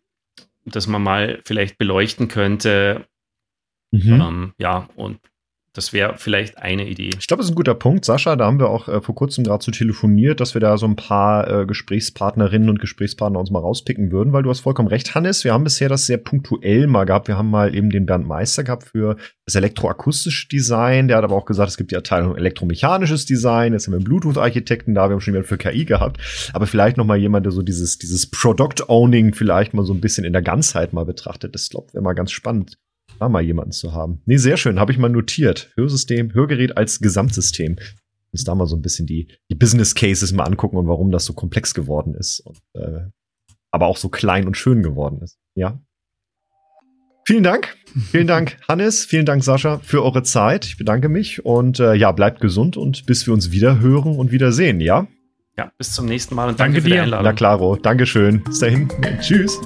das man mal vielleicht beleuchten könnte. Mhm. Ähm, ja, und das wäre vielleicht eine Idee. Ich glaube, das ist ein guter Punkt, Sascha. Da haben wir auch äh, vor kurzem gerade zu telefoniert, dass wir da so ein paar äh, Gesprächspartnerinnen und Gesprächspartner uns mal rauspicken würden, weil du hast vollkommen recht, Hannes. Wir haben bisher das sehr punktuell mal gehabt. Wir haben mal eben den Bernd Meister gehabt für das elektroakustische Design. Der hat aber auch gesagt, es gibt die Abteilung elektromechanisches Design. Jetzt haben wir einen Bluetooth-Architekten da. Wir haben schon jemanden für KI gehabt. Aber vielleicht noch mal jemand, der so dieses, dieses Product-Owning vielleicht mal so ein bisschen in der Ganzheit mal betrachtet. Das, glaube ich, wäre mal ganz spannend da mal jemanden zu haben. Nee, sehr schön, habe ich mal notiert. Hörsystem, Hörgerät als Gesamtsystem. Uns da mal so ein bisschen die, die Business Cases mal angucken und warum das so komplex geworden ist. Und, äh, aber auch so klein und schön geworden ist. Ja. Vielen Dank. Vielen Dank, Hannes. Vielen Dank, Sascha, für eure Zeit. Ich bedanke mich und äh, ja, bleibt gesund und bis wir uns wieder hören und wieder sehen, ja? Ja, bis zum nächsten Mal und danke, danke für die Einladung. Na klaro. Dankeschön. Bis dahin. Tschüss.